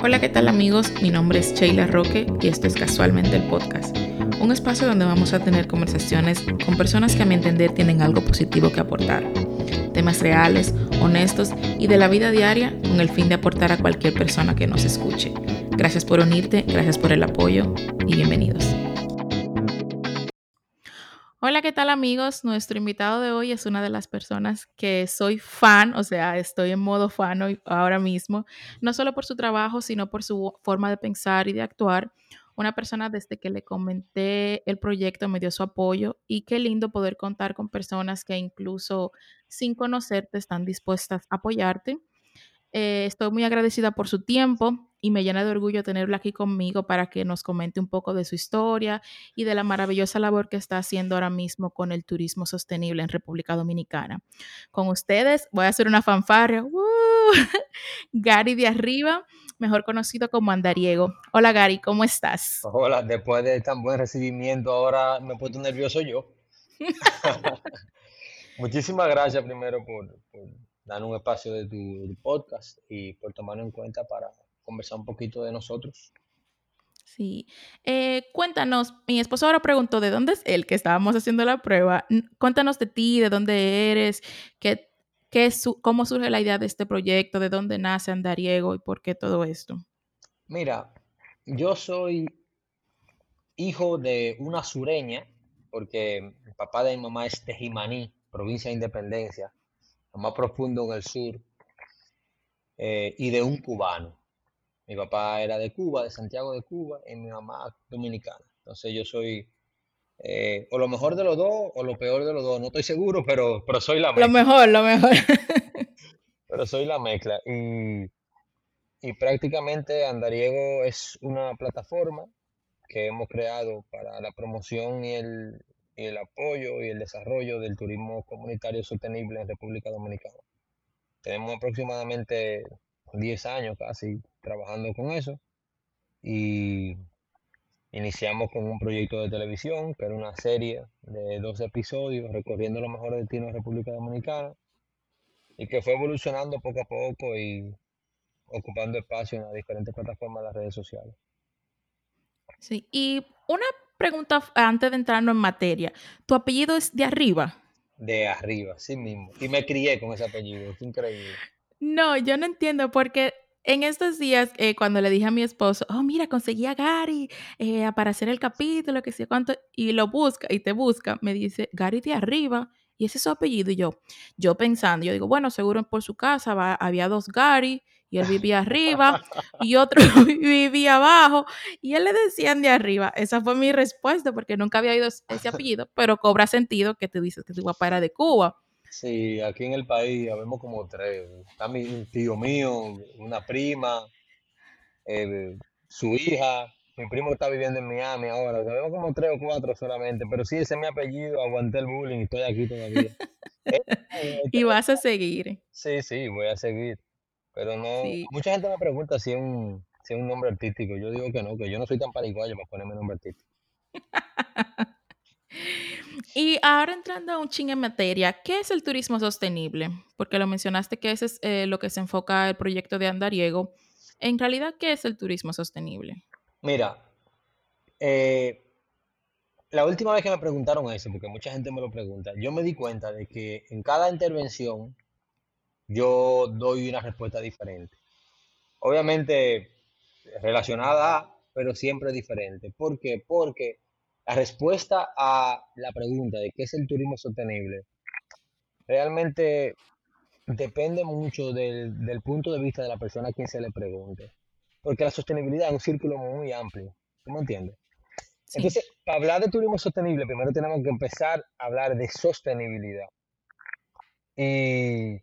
Hola, ¿qué tal amigos? Mi nombre es Sheila Roque y esto es Casualmente el Podcast, un espacio donde vamos a tener conversaciones con personas que a mi entender tienen algo positivo que aportar, temas reales, honestos y de la vida diaria con el fin de aportar a cualquier persona que nos escuche. Gracias por unirte, gracias por el apoyo y bienvenidos. Hola, ¿qué tal amigos? Nuestro invitado de hoy es una de las personas que soy fan, o sea, estoy en modo fan hoy, ahora mismo, no solo por su trabajo, sino por su forma de pensar y de actuar. Una persona desde que le comenté el proyecto me dio su apoyo y qué lindo poder contar con personas que incluso sin conocerte están dispuestas a apoyarte. Eh, estoy muy agradecida por su tiempo y me llena de orgullo tenerla aquí conmigo para que nos comente un poco de su historia y de la maravillosa labor que está haciendo ahora mismo con el turismo sostenible en República Dominicana. Con ustedes voy a hacer una fanfarria. Gary de Arriba, mejor conocido como Andariego. Hola Gary, ¿cómo estás? Hola, después de tan buen recibimiento, ahora me he puesto nervioso yo. Muchísimas gracias primero por, dar un espacio de tu podcast y por tomarlo en cuenta para conversar un poquito de nosotros. Sí. Eh, cuéntanos, mi esposo ahora preguntó de dónde es él, que estábamos haciendo la prueba. Cuéntanos de ti, de dónde eres, qué, qué cómo surge la idea de este proyecto, de dónde nace Andariego y por qué todo esto. Mira, yo soy hijo de una sureña, porque el papá de mi mamá es Tejimaní, provincia de Independencia, lo más profundo en el sur, eh, y de un cubano. Mi papá era de Cuba, de Santiago de Cuba, y mi mamá dominicana. Entonces yo soy eh, o lo mejor de los dos o lo peor de los dos. No estoy seguro, pero, pero soy la mezcla. Lo mejor, lo mejor. pero soy la mezcla. Y, y prácticamente Andariego es una plataforma que hemos creado para la promoción y el, y el apoyo y el desarrollo del turismo comunitario sostenible en República Dominicana. Tenemos aproximadamente 10 años casi trabajando con eso y iniciamos con un proyecto de televisión que era una serie de 12 episodios recorriendo los mejores destinos de República Dominicana y que fue evolucionando poco a poco y ocupando espacio en las diferentes plataformas de las redes sociales. Sí, y una pregunta antes de entrarnos en materia. ¿Tu apellido es de arriba? De arriba, sí mismo. Y me crié con ese apellido, es increíble. No, yo no entiendo porque en estos días, eh, cuando le dije a mi esposo, oh, mira, conseguí a Gary eh, para hacer el capítulo, que sé cuánto, y lo busca y te busca, me dice, Gary de arriba, y ese es su apellido. Y yo, yo pensando, yo digo, bueno, seguro por su casa había dos Gary, y él vivía arriba, y otro vivía abajo, y él le decían de arriba. Esa fue mi respuesta, porque nunca había oído ese apellido, pero cobra sentido que te dices que tu papá era de Cuba. Sí, aquí en el país habemos como tres. Está mi tío mío, una prima, eh, su hija, mi primo está viviendo en Miami ahora. Sabemos como tres o cuatro solamente, pero sí, ese es mi apellido, aguanté el bullying y estoy aquí todavía. Eh, eh, y vas a seguir. Sí, sí, voy a seguir. Pero no, mucha gente me pregunta si es, un, si es un nombre artístico. Yo digo que no, que yo no soy tan pariguayo para ponerme nombre artístico. Y ahora entrando un ching en materia, ¿qué es el turismo sostenible? Porque lo mencionaste que ese es eh, lo que se enfoca el proyecto de Andariego. En realidad, ¿qué es el turismo sostenible? Mira, eh, la última vez que me preguntaron eso, porque mucha gente me lo pregunta, yo me di cuenta de que en cada intervención yo doy una respuesta diferente. Obviamente relacionada, pero siempre diferente. ¿Por qué? Porque la respuesta a la pregunta de qué es el turismo sostenible realmente depende mucho del, punto de vista de la persona a quien se le pregunte. Porque la sostenibilidad es un círculo muy amplio. ¿Tú me entiendes? Entonces, para hablar de turismo sostenible, primero tenemos que empezar a hablar de sostenibilidad. Y,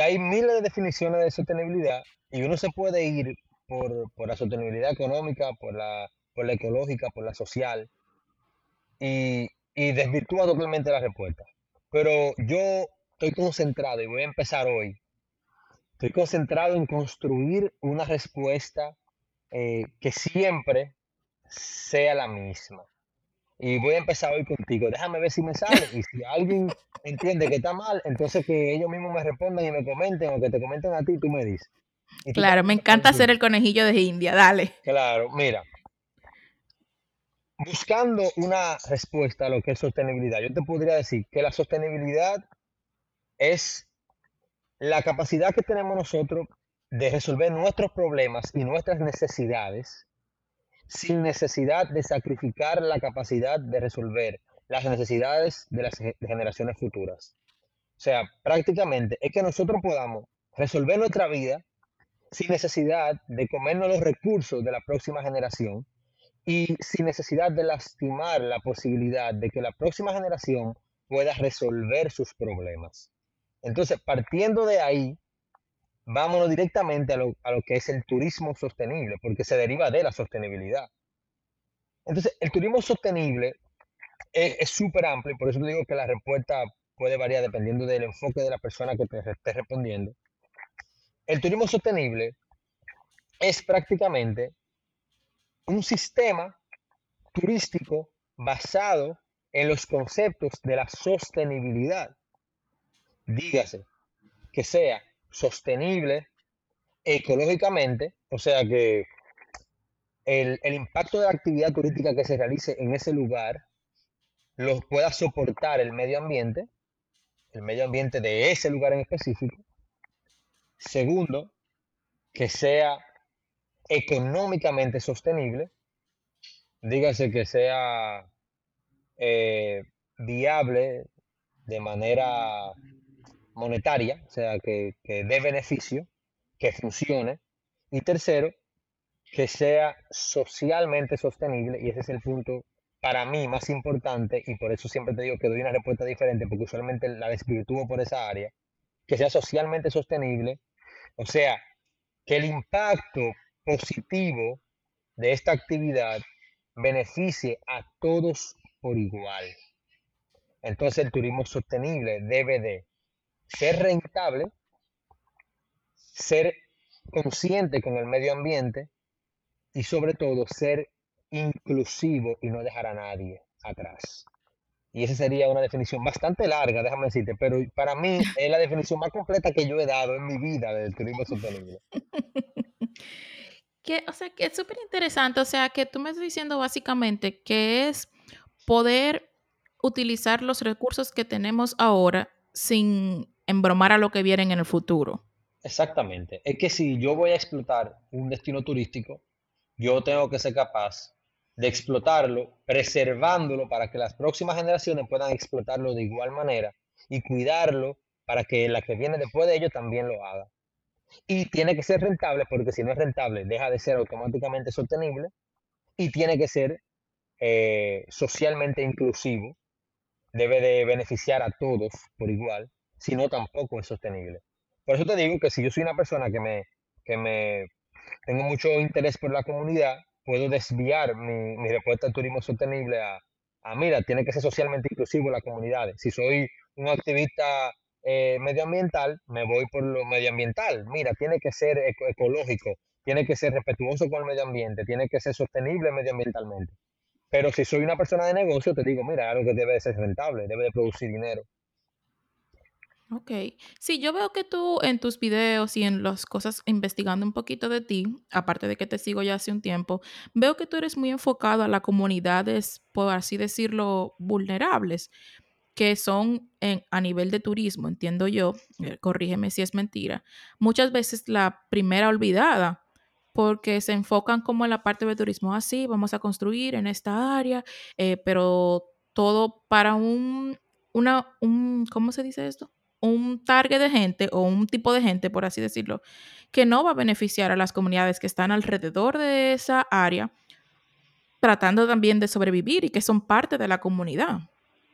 hay miles de definiciones de sostenibilidad y uno se puede ir por, la sostenibilidad económica, por la, por la ecológica, por la social y, y desvirtúa totalmente la respuesta. Pero yo estoy concentrado y voy a empezar hoy. Estoy concentrado en construir una respuesta eh, que siempre sea la misma. Y voy a empezar hoy contigo. Déjame ver si me sale. Y si alguien entiende que está mal, entonces que ellos mismos me respondan y me comenten o que te comenten a ti, tú me dices. Claro, me encanta decir, el conejillo de India, dale. claro, mira, buscando una respuesta a lo que es sostenibilidad, yo te podría decir que la sostenibilidad es la capacidad que tenemos nosotros de resolver nuestros problemas y nuestras necesidades sin necesidad de sacrificar la capacidad de resolver las necesidades de las ge- generaciones futuras. O sea, prácticamente es que nosotros podamos resolver nuestra vida sin necesidad de comernos los recursos de la próxima generación y sin necesidad de lastimar la posibilidad de que la próxima generación pueda resolver sus problemas. Entonces, partiendo de ahí, vámonos directamente a lo, a lo que es el turismo sostenible, porque se deriva de la sostenibilidad. Entonces, el turismo sostenible es súper amplio por eso digo que la respuesta puede variar dependiendo del enfoque de la persona que te esté respondiendo. El turismo sostenible es prácticamente un sistema turístico basado en los conceptos de la sostenibilidad. Dígase, que sea sostenible ecológicamente, o sea que el, el impacto de la actividad turística que se realice en ese lugar lo pueda soportar el medio ambiente, el medio ambiente de ese lugar en específico. Segundo, que sea económicamente sostenible, dígase que sea eh, viable de manera monetaria, o sea, que, dé beneficio, que funcione. Y tercero, que sea socialmente sostenible, y ese es el punto para mí más importante, y por eso siempre te digo que doy una respuesta diferente, porque usualmente la desvirtúo por esa área, que sea socialmente sostenible, o sea, que el impacto positivo de esta actividad beneficie a todos por igual. Entonces el turismo sostenible debe de ser rentable, ser consciente con el medio ambiente y sobre todo ser inclusivo y no dejar a nadie atrás. Y esa sería una definición bastante larga, déjame decirte, pero para mí es la definición más completa que yo he dado en mi vida del turismo sostenible. Que, o sea, que es súper interesante. O sea, que tú me estás diciendo básicamente que es poder utilizar los recursos que tenemos ahora sin embromar a lo que viene en el futuro. Exactamente. Es que si yo voy a explotar un destino turístico, yo tengo que ser capaz de explotarlo, preservándolo para que las próximas generaciones puedan explotarlo de igual manera y cuidarlo para que la que viene después de ellos también lo haga. Y tiene que ser rentable porque si no es rentable deja de ser automáticamente sostenible y tiene que ser eh, socialmente inclusivo, debe de beneficiar a todos por igual, si no tampoco es sostenible. Por eso te digo que si yo soy una persona que me, que me tengo mucho interés por la comunidad, puedo desviar mi, mi respuesta al turismo sostenible a, a, mira, tiene que ser socialmente inclusivo las comunidades. Si soy un activista eh, medioambiental, me voy por lo medioambiental. Mira, tiene que ser eco- ecológico, tiene que ser respetuoso con el medio ambiente, tiene que ser sostenible medioambientalmente. Pero si soy una persona de negocio, te digo, mira, algo que debe de ser rentable, debe de producir dinero. Ok. Sí, yo veo que tú en tus videos y en las cosas investigando un poquito de ti, aparte de que te sigo ya hace un tiempo, veo que tú eres muy enfocado a las comunidades, por así decirlo, vulnerables, que son en- a nivel de turismo, entiendo yo, eh, corrígeme si es mentira, muchas veces la primera olvidada, porque se enfocan como en la parte de turismo, así, vamos a construir en esta área, eh, pero todo para un, una, un, ¿cómo se dice esto? Un target de gente o un tipo de gente, por así decirlo, que no va a beneficiar a las comunidades que están alrededor de esa área, tratando también de sobrevivir y que son parte de la comunidad.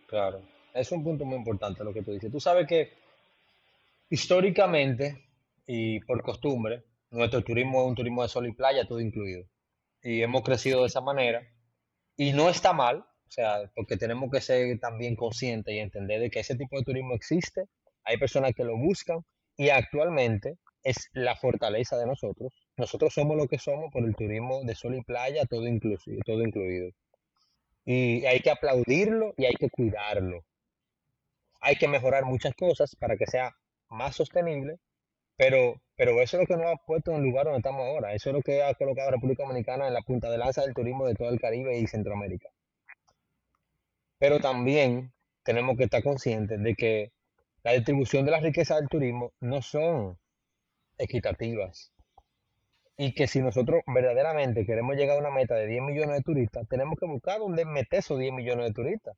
Claro, es un punto muy importante lo que tú dices. Tú sabes que históricamente y por costumbre, nuestro turismo es un turismo de sol y playa, todo incluido. Y hemos crecido de esa manera. Y no está mal, o sea, porque tenemos que ser también conscientes y entender de que ese tipo de turismo existe, hay personas que lo buscan y actualmente es la fortaleza de nosotros. Nosotros somos lo que somos por el turismo de sol y playa, todo inclusive, todo incluido. Y hay que aplaudirlo y hay que cuidarlo. Hay que mejorar muchas cosas para que sea más sostenible, pero Pero eso es lo que nos ha puesto en el lugar donde estamos ahora. Eso es lo que ha colocado a República Dominicana en la punta de lanza del turismo de todo el Caribe y Centroamérica. Pero también tenemos que estar conscientes de que la distribución de las riquezas del turismo no son equitativas. Y que si nosotros verdaderamente queremos llegar a una meta de 10 millones de turistas, tenemos que buscar dónde meter esos 10 millones de turistas.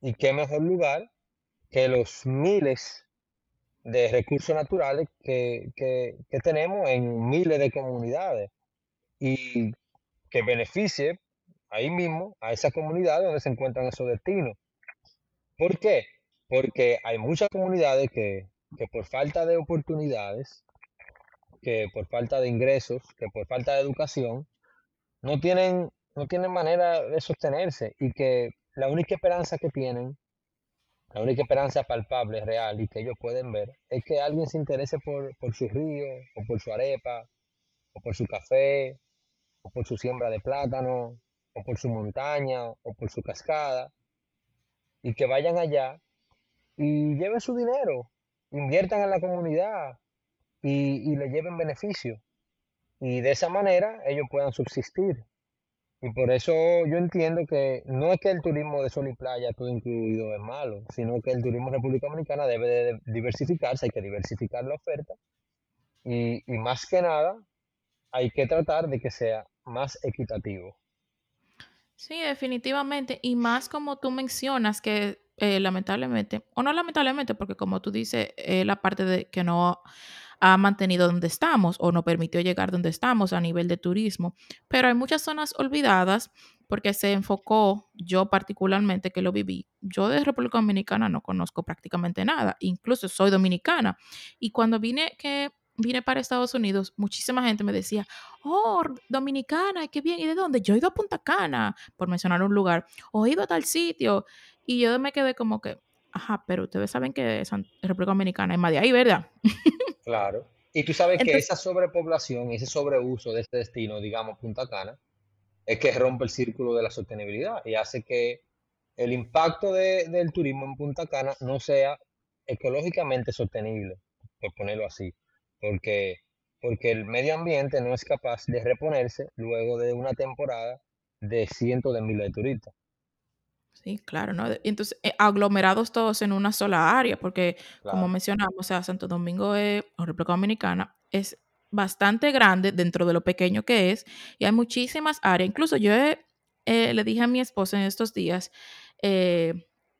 Y qué mejor lugar que los miles de recursos naturales que, que, tenemos en miles de comunidades y que beneficie ahí mismo a esas comunidades donde se encuentran esos destinos. ¿Por qué? Porque hay muchas comunidades que, que por falta de oportunidades, que por falta de ingresos, que por falta de educación, no tienen, no tienen manera de sostenerse y que la única esperanza que tienen, la única esperanza palpable, real y que ellos pueden ver, es que alguien se interese por, su río, o por su arepa, o por su café, o por su siembra de plátano, o por su montaña, o por su cascada, y que vayan allá y lleven su dinero, inviertan en la comunidad y, y le lleven beneficio. Y de esa manera ellos puedan subsistir. Y por eso yo entiendo que no es que el turismo de sol y playa todo incluido es malo, sino que el turismo en República Dominicana debe de diversificarse, hay que diversificar la oferta y, y más que nada hay que tratar de que sea más equitativo. Sí, definitivamente. Y más como tú mencionas que eh, lamentablemente, o no lamentablemente, porque como tú dices, eh, la parte de que no ha mantenido donde estamos o no permitió llegar donde estamos a nivel de turismo, pero hay muchas zonas olvidadas porque se enfocó, yo particularmente que lo viví, yo de República Dominicana no conozco prácticamente nada, incluso soy dominicana. Y cuando vine que vine para Estados Unidos, muchísima gente me decía, oh, dominicana, qué bien, ¿y de dónde? Yo he ido a Punta Cana, por mencionar un lugar, o he ido a tal sitio, y yo me quedé como que, ajá, pero ustedes saben que San- República Dominicana es más de ahí, ¿verdad? Claro. Y tú sabes que esa sobrepoblación, ese sobreuso de este destino, digamos Punta Cana, es que rompe el círculo de la sostenibilidad y hace que el impacto de- del turismo en Punta Cana no sea ecológicamente sostenible, por ponerlo así, porque, porque el medio ambiente no es capaz de reponerse luego de una temporada de cientos de miles de turistas. Sí, claro, ¿no? Entonces, eh, aglomerados todos en una sola área, porque como mencionamos, o sea, Santo Domingo es, o República Dominicana es bastante grande dentro de lo pequeño que es, y hay muchísimas áreas. Incluso yo he- eh, le dije a mi esposa en estos días, eh,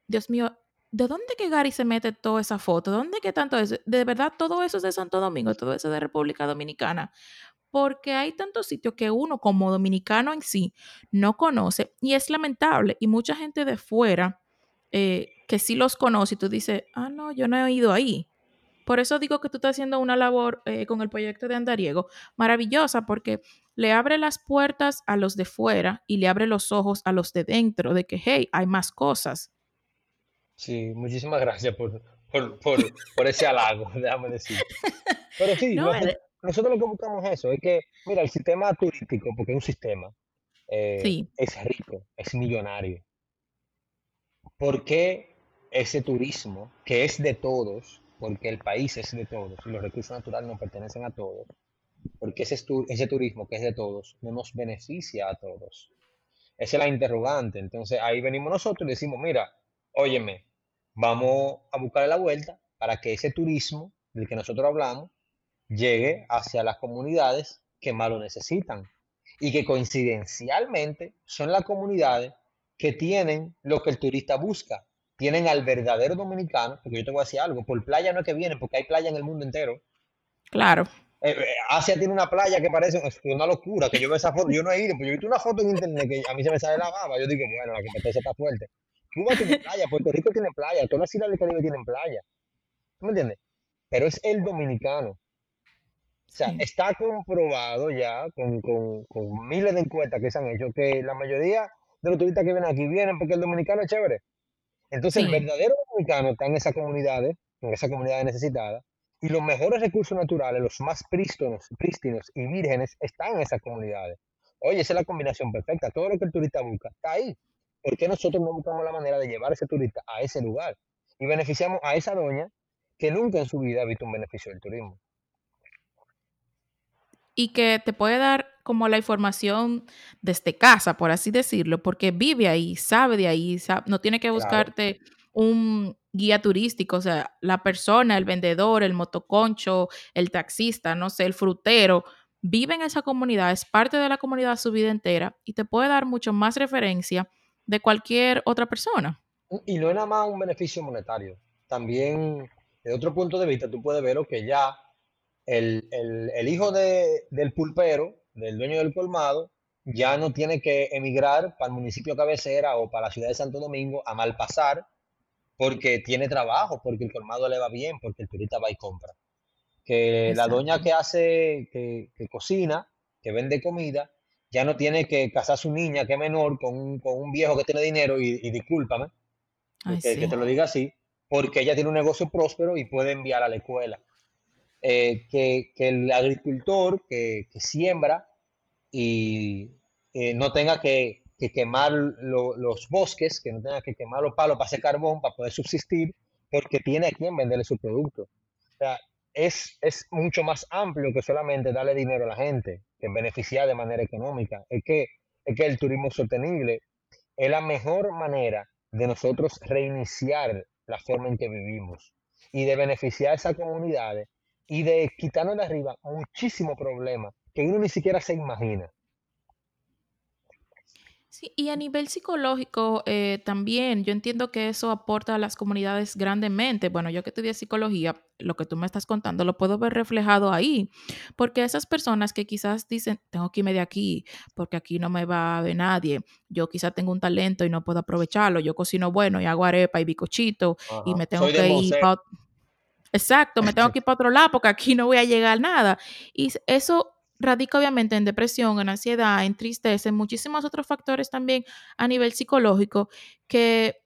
Dios mío, ¿de dónde que Gary se mete toda esa foto? ¿De dónde que tanto es? De verdad, todo eso es de Santo Domingo, todo eso es de República Dominicana. Porque hay tantos sitios que uno como dominicano en sí no conoce y es lamentable y mucha gente de fuera eh, que sí los conoce y tú dices, ah, no, yo no he ido ahí. Por eso digo que tú estás haciendo una labor eh, con el proyecto de Andariego maravillosa porque le abre las puertas a los de fuera y le abre los ojos a los de dentro de que, hey, hay más cosas. Sí, muchísimas gracias por, por, por, por ese halago, déjame decirte. Pero sí, No, eh, nosotros lo que buscamos es eso, es que, mira, el sistema turístico, porque es un sistema, eh, sí, es rico, es millonario. ¿Por qué ese turismo, que es de todos, porque el país es de todos y los recursos naturales nos pertenecen a todos, porque ese, ese turismo que es de todos no nos beneficia a todos? Esa es la interrogante. Entonces ahí venimos nosotros y decimos, mira, óyeme, vamos a buscar la vuelta para que ese turismo del que nosotros hablamos llegue hacia las comunidades que más lo necesitan y que coincidencialmente son las comunidades que tienen lo que el turista busca. Tienen al verdadero dominicano, porque yo te voy a decir algo, por playa no es que vienen, porque hay playa en el mundo entero. claro, Eh, eh, Asia tiene una playa que parece una locura, que yo veo esa foto, yo no he ido, pero yo he visto una foto en internet que a mí se me sale la baba, yo digo, bueno, la competencia está fuerte. Cuba tiene playa, Puerto Rico tiene playa, todas las islas del Caribe tienen playa, ¿tú me entiendes? Pero es el dominicano. O sea, sí, está comprobado ya con, con- con miles de encuestas que se han hecho que la mayoría de los turistas que vienen aquí vienen porque el dominicano es chévere. Entonces, el verdadero dominicano está en esas comunidades, en esas comunidades necesitadas, y los mejores recursos naturales, los más prístinos, prístinos y vírgenes, están en esas comunidades. Oye, esa es la combinación perfecta. Todo lo que el turista busca está ahí. ¿Por qué nosotros no buscamos la manera de llevar a ese turista a ese lugar? Y beneficiamos a esa doña que nunca en su vida ha visto un beneficio del turismo. Y que te puede dar como la información desde casa, por así decirlo, porque vive ahí, sabe de ahí, no tiene que Claro. buscarte un guía turístico, o sea, la persona, el vendedor, el motoconcho, el taxista, no sé, el frutero, vive en esa comunidad, es parte de la comunidad su vida entera y te puede dar mucho más referencia de cualquier otra persona. Y no es nada más un beneficio monetario. También, de otro punto de vista, tú puedes ver que ya el, el- el hijo de- del pulpero, del dueño del colmado, ya no tiene que emigrar para el municipio cabecera o para la ciudad de Santo Domingo a malpasar porque tiene trabajo, porque el colmado le va bien, porque el turista va y compra. Que la doña que hace, que, que cocina, que vende comida, ya no tiene que casar a su niña, que es menor, con un, con un viejo que tiene dinero, y, y discúlpame, Ay, que, que te lo diga así, porque ella tiene un negocio próspero y puede enviar a la escuela. Eh, que, que el agricultor que, que siembra y eh, no tenga que, que quemar lo- los bosques, que no tenga que quemar los palos para hacer carbón, para poder subsistir, porque tiene a quien venderle su producto. O sea, es, es mucho más amplio que solamente darle dinero a la gente, que beneficiar de manera económica. Es que, es que el turismo sostenible es la mejor manera de nosotros reiniciar la forma en que vivimos y de beneficiar a esas comunidades y de quitarnos de arriba muchísimos problemas que uno ni siquiera se imagina. Sí, y a nivel psicológico eh, también, yo entiendo que eso aporta a las comunidades grandemente. Bueno, yo que estudié psicología, lo que tú me estás contando lo puedo ver reflejado ahí, porque esas personas que quizás dicen, tengo que irme de aquí, porque aquí no me va a ver nadie, yo quizás tengo un talento y no puedo aprovecharlo, yo cocino bueno y hago arepa y bicochito y Ajá. me tengo Soy que ir para... Exacto, me tengo que ir para otro lado porque aquí no voy a llegar a nada. Y eso radica obviamente en depresión, en ansiedad, en tristeza, en muchísimos otros factores también a nivel psicológico que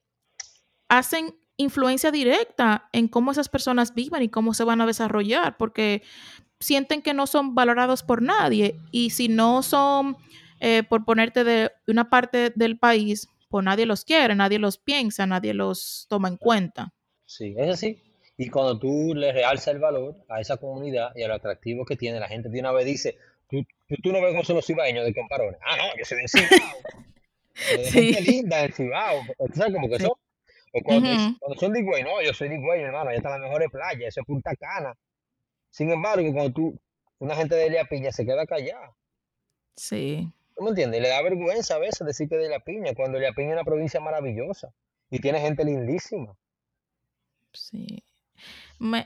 hacen influencia directa en cómo esas personas viven y cómo se van a desarrollar, porque sienten que no son valorados por nadie y si no son, eh, por ponerte de una parte del país, pues nadie los quiere, nadie los piensa, nadie los toma en cuenta. Sí, es así. Y cuando tú le realzas el valor a esa comunidad y a lo atractivo que tiene, la gente de una vez dice, tú, tú, tú no ves cómo son los cibaeños de comparones. Ah, no, yo soy de Cibao, Sí, linda del Cibao. ¿Tú sabes cómo que sí. son? O cuando, son de Higüey, no, yo soy de Higüey, hermano, allá están las mejores playas, eso es Punta Cana. Sin embargo, cuando tú, una gente de Elia Piña se queda callada, Sí, ¿tú me entiendes? Y le da vergüenza a veces decir que de Elia Piña, cuando Elia Piña es una provincia maravillosa y tiene gente lindísima. sí.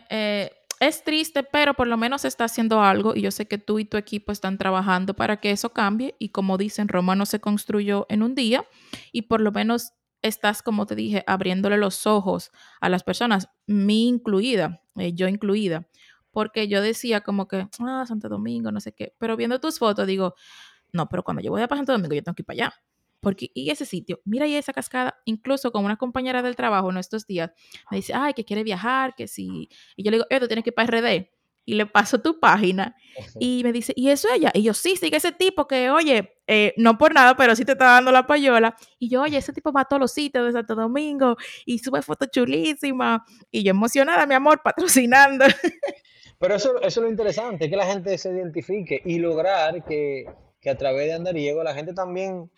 Eh, es triste, pero por lo menos está haciendo algo y yo sé que tú y tu equipo están trabajando para que eso cambie y como dicen, Roma no se construyó en un día y por lo menos estás, como te dije, abriéndole los ojos a las personas, mi incluida, eh, yo incluida, porque yo decía como que, ah, Santo Domingo, no sé qué, pero viendo tus fotos digo, no, pero cuando yo voy a Santo Domingo, yo tengo que ir para allá. Porque, y ese sitio, mira ahí esa cascada, incluso con una compañera del trabajo en estos días, me dice, ay, que quiere viajar, que sí. Y yo le digo, eh, tú tienes que ir para RD. Y le paso tu página y me dice, ¿y eso ella? Y yo, sí, sigue ese tipo que, oye, eh, no por nada, pero sí te está dando la payola. Y yo, oye, ese tipo va a todos los sitios de Santo Domingo y sube fotos chulísimas. Y yo emocionada, mi amor, patrocinando. Pero eso, eso es lo interesante, que la gente se identifique y lograr que, que a través de Andariego la gente también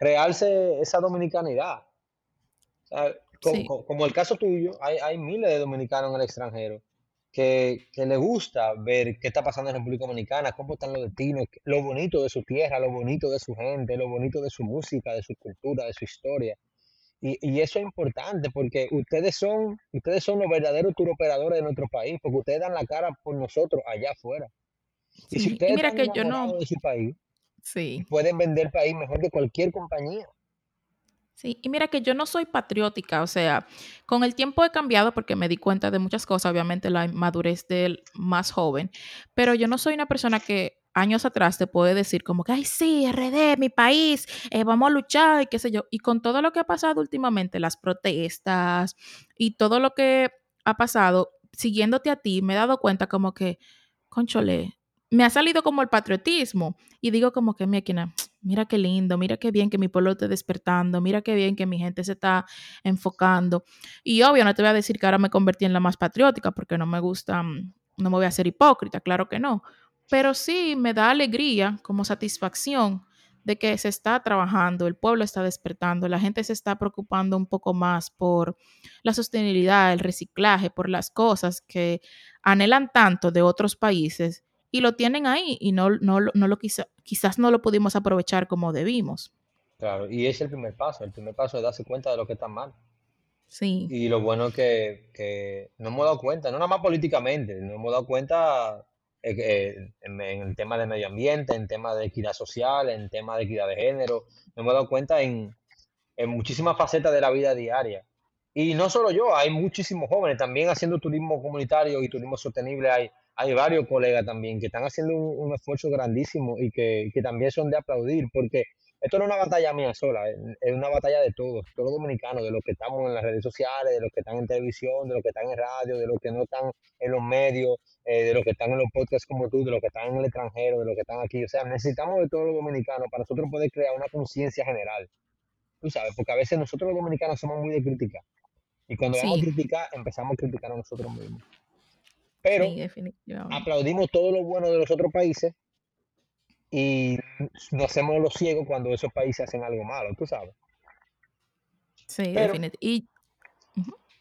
realce esa dominicanidad. O sea, co- Sí, co- como, el caso tuyo, hay, hay miles de dominicanos en el extranjero que, que les gusta ver qué está pasando en República Dominicana, cómo están los destinos, lo bonito de su tierra, lo bonito de su gente, lo bonito de su música, de su cultura, de su historia. Y, y eso es importante porque ustedes son, ustedes son los verdaderos turoperadores de nuestro país, porque ustedes dan la cara por nosotros allá afuera. Y si sí. Y ustedes mira están que yo no, de su país, sí. pueden vender el país mejor que cualquier compañía. Sí, y mira que yo no soy patriótica, o sea, con el tiempo he cambiado porque me di cuenta de muchas cosas, obviamente la madurez del más joven, pero yo no soy una persona que años atrás te puede decir como que, ay, sí, RD, mi país, eh, vamos a luchar y qué sé yo. Y con todo lo que ha pasado últimamente, las protestas y todo lo que ha pasado, siguiéndote a ti, me he dado cuenta como que, conchole, me ha salido como el patriotismo y digo como que, máquina, mira qué lindo, mira qué bien que mi pueblo esté despertando, mira qué bien que mi gente se está enfocando. Y obvio, no te voy a decir que ahora me convertí en la más patriótica porque no me gusta, mm, no me voy a hacer hipócrita, claro que no. pero sí me da alegría como satisfacción de que se está trabajando, el pueblo está despertando, la gente se está preocupando un poco más por la sostenibilidad, el reciclaje, por las cosas que anhelan tanto de otros países y lo tienen ahí y no, no, no lo quizás no lo pudimos aprovechar como debimos. Claro, y es el primer paso, el primer paso es darse cuenta de lo que está mal. Sí, Y lo bueno es que, que nos hemos dado cuenta, no nada más políticamente, nos hemos dado cuenta eh, que, en, en el tema de medio ambiente, en tema de equidad social, en tema de equidad de género, nos hemos dado cuenta en, en muchísimas facetas de la vida diaria. Y no solo yo, hay muchísimos jóvenes también haciendo turismo comunitario y turismo sostenible. Hay, hay varios colegas también que están haciendo un, un esfuerzo grandísimo y que, que también son de aplaudir, porque esto no es una batalla mía sola, es, una batalla de todos, todos los dominicanos, de los que estamos en las redes sociales, de los que están en televisión, de los que están en radio, de los que no están en los medios, eh, de los que están en los podcasts como tú, de los que están en el extranjero, de los que están aquí. O sea, necesitamos de todos los dominicanos para nosotros poder crear una conciencia general. Tú sabes, porque a veces nosotros los dominicanos somos muy de criticar. Y cuando vamos a criticar, empezamos a criticar a nosotros mismos. Pero sí, aplaudimos todo lo bueno de los otros países y nos hacemos los ciegos cuando esos países hacen algo malo, tú sabes. Sí, Pero, definitivamente. Y,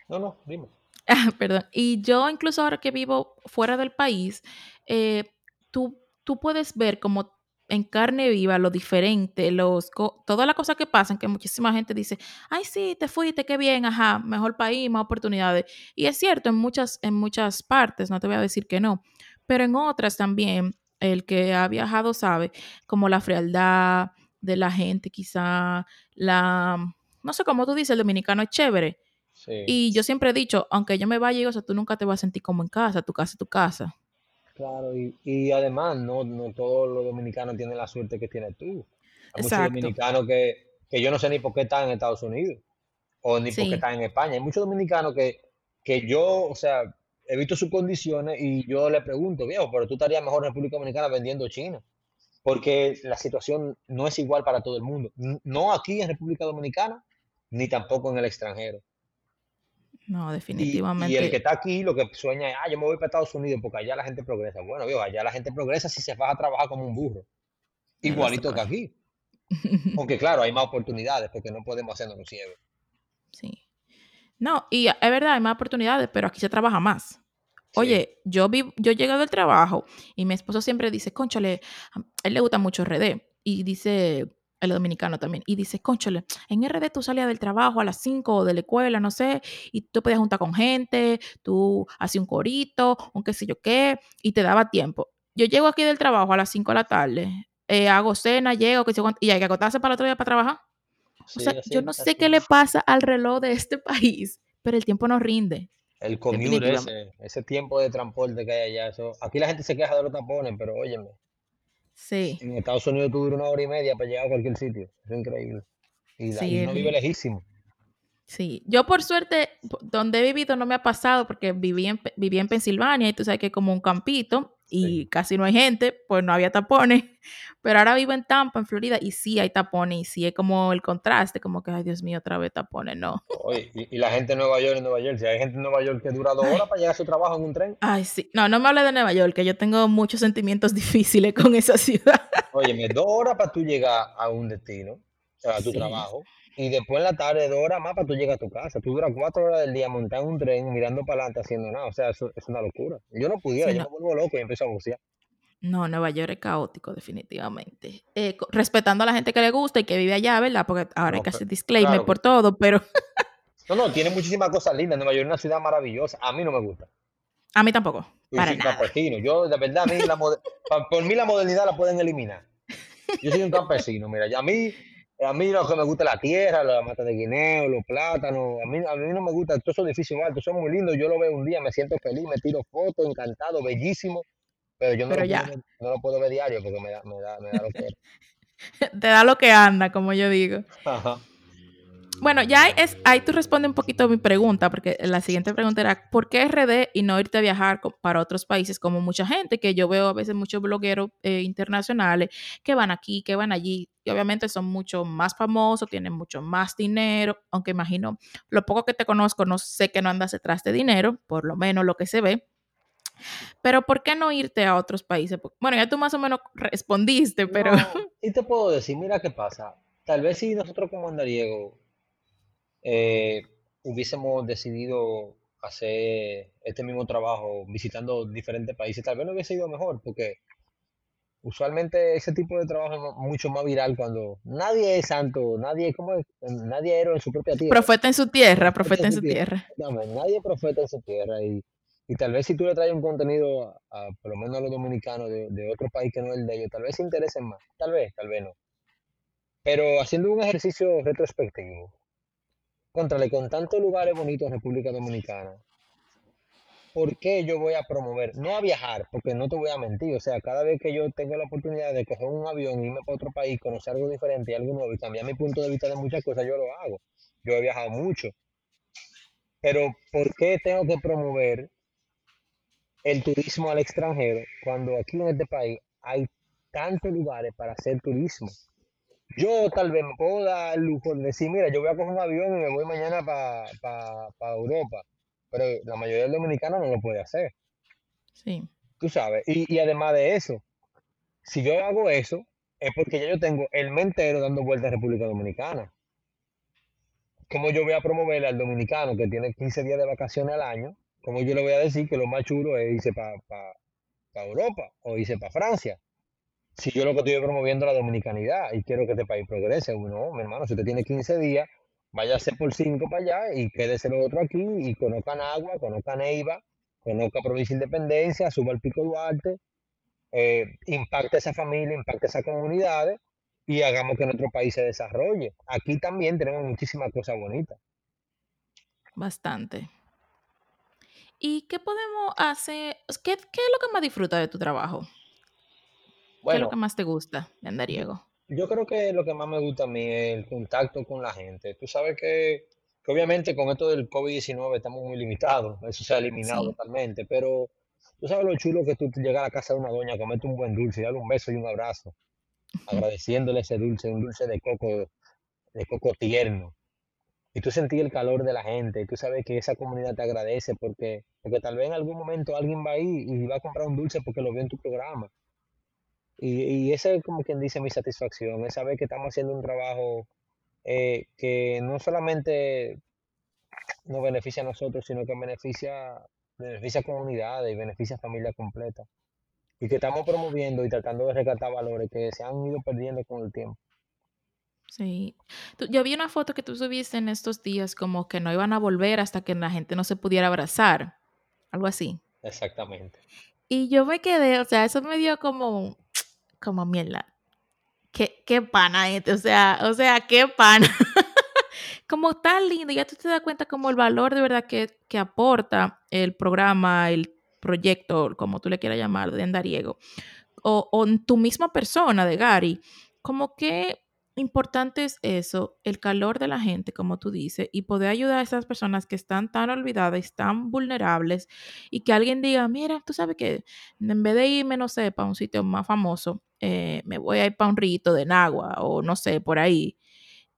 no, no, dime. Ah, perdón. Y yo incluso ahora que vivo fuera del país, eh, tú, tú puedes ver como en carne viva lo diferente, los, co- todas las cosas que pasan, que muchísima gente dice, ay, sí, te fuiste, qué bien, ajá, mejor país, más oportunidades. Y es cierto, en muchas, en muchas partes, no te voy a decir que no, pero en otras también, el que ha viajado sabe, como la frialdad de la gente, quizá la, no sé cómo tú dices, el dominicano es chévere Sí, y yo siempre he dicho, aunque yo me vaya, o sea, tú nunca te vas a sentir como en casa, tu casa es tu casa. Claro, y, y además no, no todos los dominicanos tienen la suerte que tienes tú. Hay muchos dominicanos que, que yo no sé ni por qué están en Estados Unidos o ni por qué Sí, están en España. Hay muchos dominicanos que, que yo, o sea, he visto sus condiciones y yo le pregunto, viejo, pero tú estarías mejor en República Dominicana vendiendo China, porque la situación no es igual para todo el mundo. No aquí en República Dominicana, ni tampoco en el extranjero. No, Y, y el que definitivamente está aquí lo que sueña es, ah, yo me voy para Estados Unidos porque allá la gente progresa. Bueno, viejo, allá la gente progresa si se va a trabajar como un burro, igualito que aquí. Aunque claro, hay más oportunidades porque no podemos hacernos los ciegos. Sí. No, y es verdad, hay más oportunidades, pero aquí se trabaja más. Sí, Oye, yo vi, yo llego del trabajo y mi esposo siempre dice, cónchale, a él le gusta mucho RD y dice, el dominicano también, y dice, cónchale, en RD tú salías del trabajo a las 5 de la escuela, no sé, y tú podías juntar con gente, tú hacías un corito, un qué sé yo qué, y te daba tiempo. Yo llego aquí del trabajo a las 5 de la tarde, eh, hago cena, llego, qué sé cuánto, y hay que acotarse para el otro día para trabajar. O sea, yo así, no sé qué le pasa al reloj de este país, pero el tiempo no rinde, El commute ese tiempo de transporte que hay allá, eso. Aquí la gente se queja de los tapones, pero óyeme, Sí, en Estados Unidos tú duras una hora y media para llegar a cualquier sitio. Es increíble. Y, sí, y uno vive lejísimo. Sí, yo por suerte, donde he vivido no me ha pasado porque viví en, viví en Pensilvania y tú sabes que es como un campito Sí. y casi no hay gente, pues no había tapones, pero ahora vivo en Tampa, en Florida, y sí hay tapones y sí es como el contraste, como que, ay Dios mío, otra vez tapones, no. Oye, y, y la gente en Nueva York, en Nueva York, si hay gente en Nueva York que dura dos Ay, horas para llegar a su trabajo en un tren, ay, sí, no, no me hables de Nueva York, que yo tengo muchos sentimientos difíciles con esa ciudad. óyeme, dos horas para tú llegar a un destino, a tu Sí, trabajo, y después en la tarde dos horas más para tú llegar a tu casa. Tú duras cuatro horas del día montado en un tren, mirando para adelante, haciendo nada. O sea, eso es una locura. Yo no pudiera, sí, yo me vuelvo loco y empiezo a bucear. no, Nueva York es caótico, definitivamente. Eh, respetando a la gente que le gusta y que vive allá, ¿verdad? Porque ahora hay que hacer disclaimer claro por todo, pero No, no, tiene muchísimas cosas lindas. Nueva York es una ciudad maravillosa. A mí no me gusta. a mí tampoco, Yo para soy nada. campesino. Yo, de verdad, a mí la por mí la modernidad la pueden eliminar. Yo soy un campesino, mira. y A mí, a mí lo que me gusta es la tierra, la mata de guineo, los plátanos. A mí, a mí no me gusta todos esos edificios altos. Son muy lindos. Yo lo veo un día, me siento feliz, me tiro fotos, encantado, bellísimo. Pero yo no Pero lo puedo ya, ver, no lo puedo ver diario porque me da, me da, me da lo que es. te da lo que anda, como yo digo. Ajá. Bueno, ya es, ahí tú respondes un poquito a mi pregunta, porque la siguiente pregunta era, ¿por qué RD y no irte a viajar para otros países como mucha gente? Que yo veo a veces muchos blogueros eh, internacionales que van aquí, que van allí, y obviamente son mucho más famosos, tienen mucho más dinero, aunque imagino, lo poco que te conozco, no sé que no andas detrás de dinero, por lo menos lo que se ve. Pero ¿por qué no irte a otros países? Bueno, ya tú más o menos respondiste, pero... No, y te puedo decir, mira qué pasa. Tal vez si nosotros como andariego eh, hubiésemos decidido hacer este mismo trabajo visitando diferentes países, tal vez no hubiese ido mejor, porque usualmente ese tipo de trabajo es mu- mucho más viral cuando nadie es santo, nadie, ¿cómo es? Nadie es héroe en su propia tierra. Profeta en su tierra, Profeta profeta en su tierra. tierra. Dame, nadie es profeta en su tierra y, y tal vez si tú le traes un contenido a, a, por lo menos a los dominicanos de, de otro país que no es el de ellos, tal vez se interesen más, tal vez, tal vez no. Pero haciendo un ejercicio retrospectivo, contrale con tantos lugares bonitos en República Dominicana, ¿por qué yo voy a promover? No a viajar, porque no te voy a mentir, o sea, cada vez que yo tengo la oportunidad de coger un avión, irme para otro país, conocer algo diferente, algo nuevo y cambiar mi punto de vista de muchas cosas, yo lo hago. Yo he viajado mucho, pero ¿por qué tengo que promover el turismo al extranjero cuando aquí en este país hay tantos lugares para hacer turismo? Yo tal vez me puedo dar el lujo de decir, mira, yo voy a coger un avión y me voy mañana para Europa, pero la mayoría de los dominicanos no lo puede hacer, Sí, tú sabes. Y, y además de eso, si yo hago eso, es porque ya yo tengo el mes entero dando vueltas en República Dominicana. ¿Cómo yo voy a promover al dominicano que tiene 15 días de vacaciones al año? ¿Cómo yo le voy a decir que lo más chulo es irse para Europa o irse para Francia? Si yo lo que estoy promoviendo es la dominicanidad y quiero que este país progrese, no, mi hermano, si usted tiene 15 días, váyase por 5 para allá y quédese lo otro aquí y conozcan Agua, conozcan Neiva, conozca Provincia Independencia, suba al Pico Duarte, eh, impacte a esa familia, impacte a esas comunidades y hagamos que nuestro país se desarrolle. Aquí también tenemos muchísimas cosas bonitas. bastante. ¿Y qué podemos hacer? ¿Qué, qué es lo que más disfrutas de tu trabajo? ¿Qué es lo que Bueno, más te gusta de andariego? yo creo que lo que más me gusta a mí es el contacto con la gente. Tú sabes que, que obviamente con esto del COVID-19 estamos muy limitados, eso se ha eliminado Sí. totalmente, pero tú sabes lo chulo que tú llegas a la casa de una doña, comerte un buen dulce, darle un beso y un abrazo, agradeciéndole ese dulce, un dulce de coco, de coco tierno. Y tú sentir el calor de la gente, y tú sabes que esa comunidad te agradece porque, porque tal vez en algún momento alguien va ahí y va a comprar un dulce porque lo vio en tu programa. Y, y esa es como quien dice mi satisfacción, es saber que estamos haciendo un trabajo eh, que no solamente nos beneficia a nosotros, sino que beneficia, beneficia a comunidades y beneficia a familias completas. Y que estamos promoviendo y tratando de rescatar valores que se han ido perdiendo con el tiempo. Sí. Yo vi una foto que tú subiste en estos días como que no iban a volver hasta que la gente no se pudiera abrazar, algo así. Exactamente. Y yo me quedé, o sea, eso me dio como, como mierda. Qué, qué pana este, o sea, o sea, qué pana. como tan lindo, ya tú te das cuenta como el valor de verdad que, que aporta el programa, el proyecto, como tú le quieras llamar, de Andariego o, o en tu misma persona de Gary, como que importante es eso, el calor de la gente, como tú dices, y poder ayudar a esas personas que están tan olvidadas, tan vulnerables, y que alguien diga, mira, tú sabes que en vez de irme, no sé, para un sitio más famoso, eh, me voy a ir para un rito de Nagua o no sé, por ahí,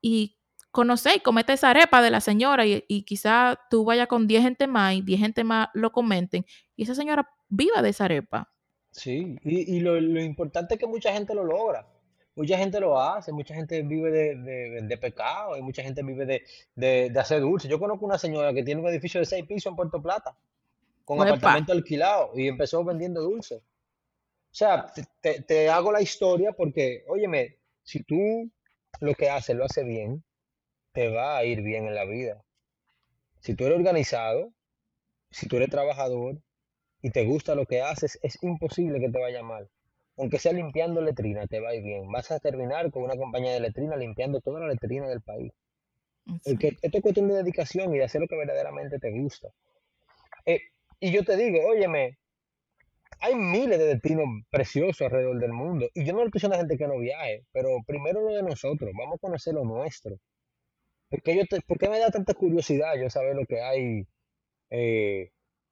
y conocer y comete esa arepa de la señora y, y quizá tú vayas con 10 gente más y 10 gente más lo comenten y esa señora viva de esa arepa. Sí, y, lo, lo importante es que mucha gente lo logra. Mucha gente lo hace, mucha gente vive de, de, de pecado y mucha gente vive de, de, de hacer dulce. Yo conozco una señora que tiene un edificio de seis pisos en Puerto Plata, con apartamento alquilado y empezó vendiendo dulce. O sea, te, te- te hago la historia porque, óyeme, si tú lo que haces lo haces bien, te va a ir bien en la vida. Si tú eres organizado, si tú eres trabajador y te gusta lo que haces, es imposible que te vaya mal. Aunque sea limpiando letrina, te va a ir bien. Vas a terminar con una compañía de letrina limpiando toda la letrina del país. Porque Exacto. esto es cuestión de dedicación y de hacer lo que verdaderamente te gusta. Eh, y yo te digo, óyeme, hay miles de destinos preciosos alrededor del mundo. Y yo no le diciendo a la gente que no viaje, pero primero lo de nosotros, vamos a conocer lo nuestro. Porque yo te, ¿por qué me da tanta curiosidad yo saber lo que hay eh,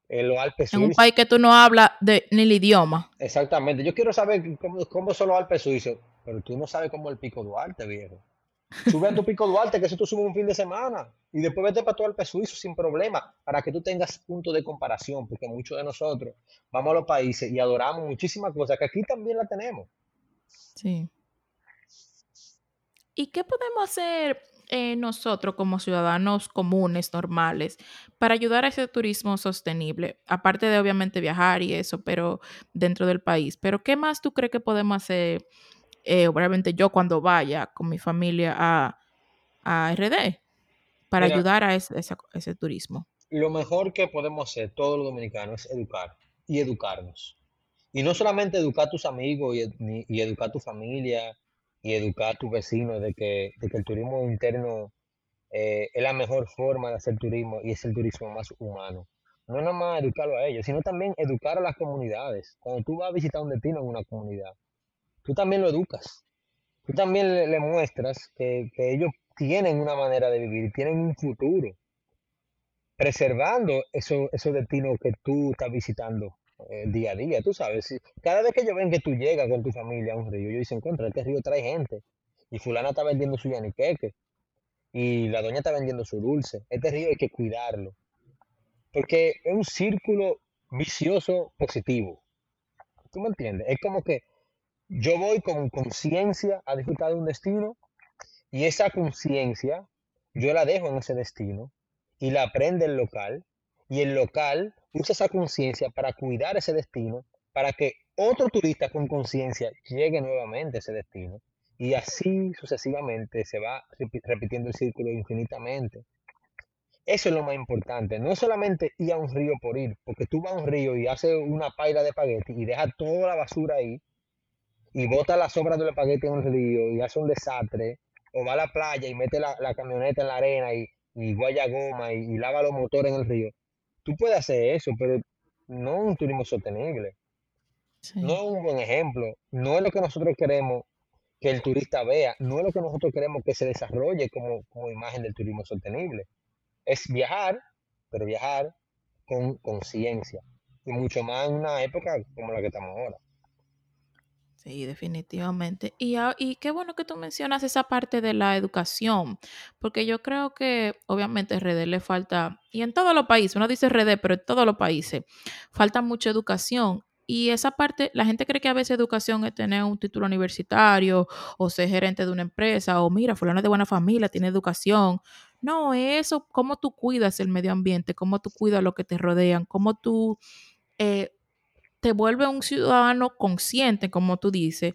en los Alpes En un país que tú no hablas de, ni el idioma. Exactamente, yo quiero saber cómo, cómo son los Alpes suizos, pero tú no sabes cómo el Pico Duarte, viejo. Sube a tu Pico Duarte, que eso tú subes un fin de semana. Y después vete para todo el Suizo sin problema, para que tú tengas punto de comparación, porque muchos de nosotros vamos a los países y adoramos muchísimas cosas que aquí también la tenemos. Sí. ¿Y qué podemos hacer eh, nosotros como ciudadanos comunes, normales, para ayudar a ese turismo sostenible? Aparte de obviamente viajar y eso, pero dentro del país. Pero ¿qué más tú crees que podemos hacer? eh, obviamente yo cuando vaya con mi familia a, a RD para Mira, ayudar a ese, ese- ese turismo. lo mejor que podemos hacer todos los dominicanos es educar y educarnos. Y no solamente educar a tus amigos y, y educar a tu familia y educar a tus vecinos de que, de que el turismo interno eh, es la mejor forma de hacer turismo y es el turismo más humano. No nada más educarlo a ellos, sino también educar a las comunidades. Cuando tú vas a visitar un destino en una comunidad, tú también lo educas. Tú también le, le muestras que, que ellos tienen una manera de vivir, tienen un futuro, preservando esos esos destinos que tú estás visitando eh, día a día. Tú sabes, si- cada vez que ellos ven que tú llegas con tu familia a un río, ellos dicen, contra, este río trae gente. Y fulana está vendiendo su yaniqueque. Y la doña está vendiendo su dulce. Este río hay que cuidarlo. Porque es un círculo vicioso positivo. ¿Tú me entiendes? Es como que yo voy con conciencia a disfrutar de un destino y esa conciencia yo la dejo en ese destino y la aprende el local y el local usa esa conciencia para cuidar ese destino para que otro turista con conciencia llegue nuevamente a ese destino y así sucesivamente se va repi- repitiendo el círculo infinitamente. Eso es lo más importante, no es solamente ir a un río por ir, porque tú vas a un río y haces una paila de espagueti y dejas toda la basura ahí y bota las sobras del espagueti en el río y hace un desastre, o va a la playa y mete la, camioneta en la arena y, y guaya goma y, y lava los motores en el río. Tú puedes hacer eso, pero no un turismo sostenible, no es un buen ejemplo, no es lo que nosotros queremos que el turista vea, no es lo que nosotros queremos que se desarrolle como, como imagen del turismo sostenible. Es viajar, pero viajar con conciencia, y mucho más en una época como la que estamos ahora. Sí, definitivamente. Y, y qué bueno que tú mencionas esa parte de la educación, porque yo creo que obviamente RD le falta, y en todos los países, uno dice RD, pero en todos los países, falta mucha educación. Y esa parte, la gente cree que a veces educación es tener un título universitario o ser gerente de una empresa o mira, fulano es de buena familia, tiene educación. No, eso, cómo tú cuidas el medio ambiente, cómo tú cuidas lo que te rodean, cómo tú eh, te vuelves un ciudadano consciente, como tú dices,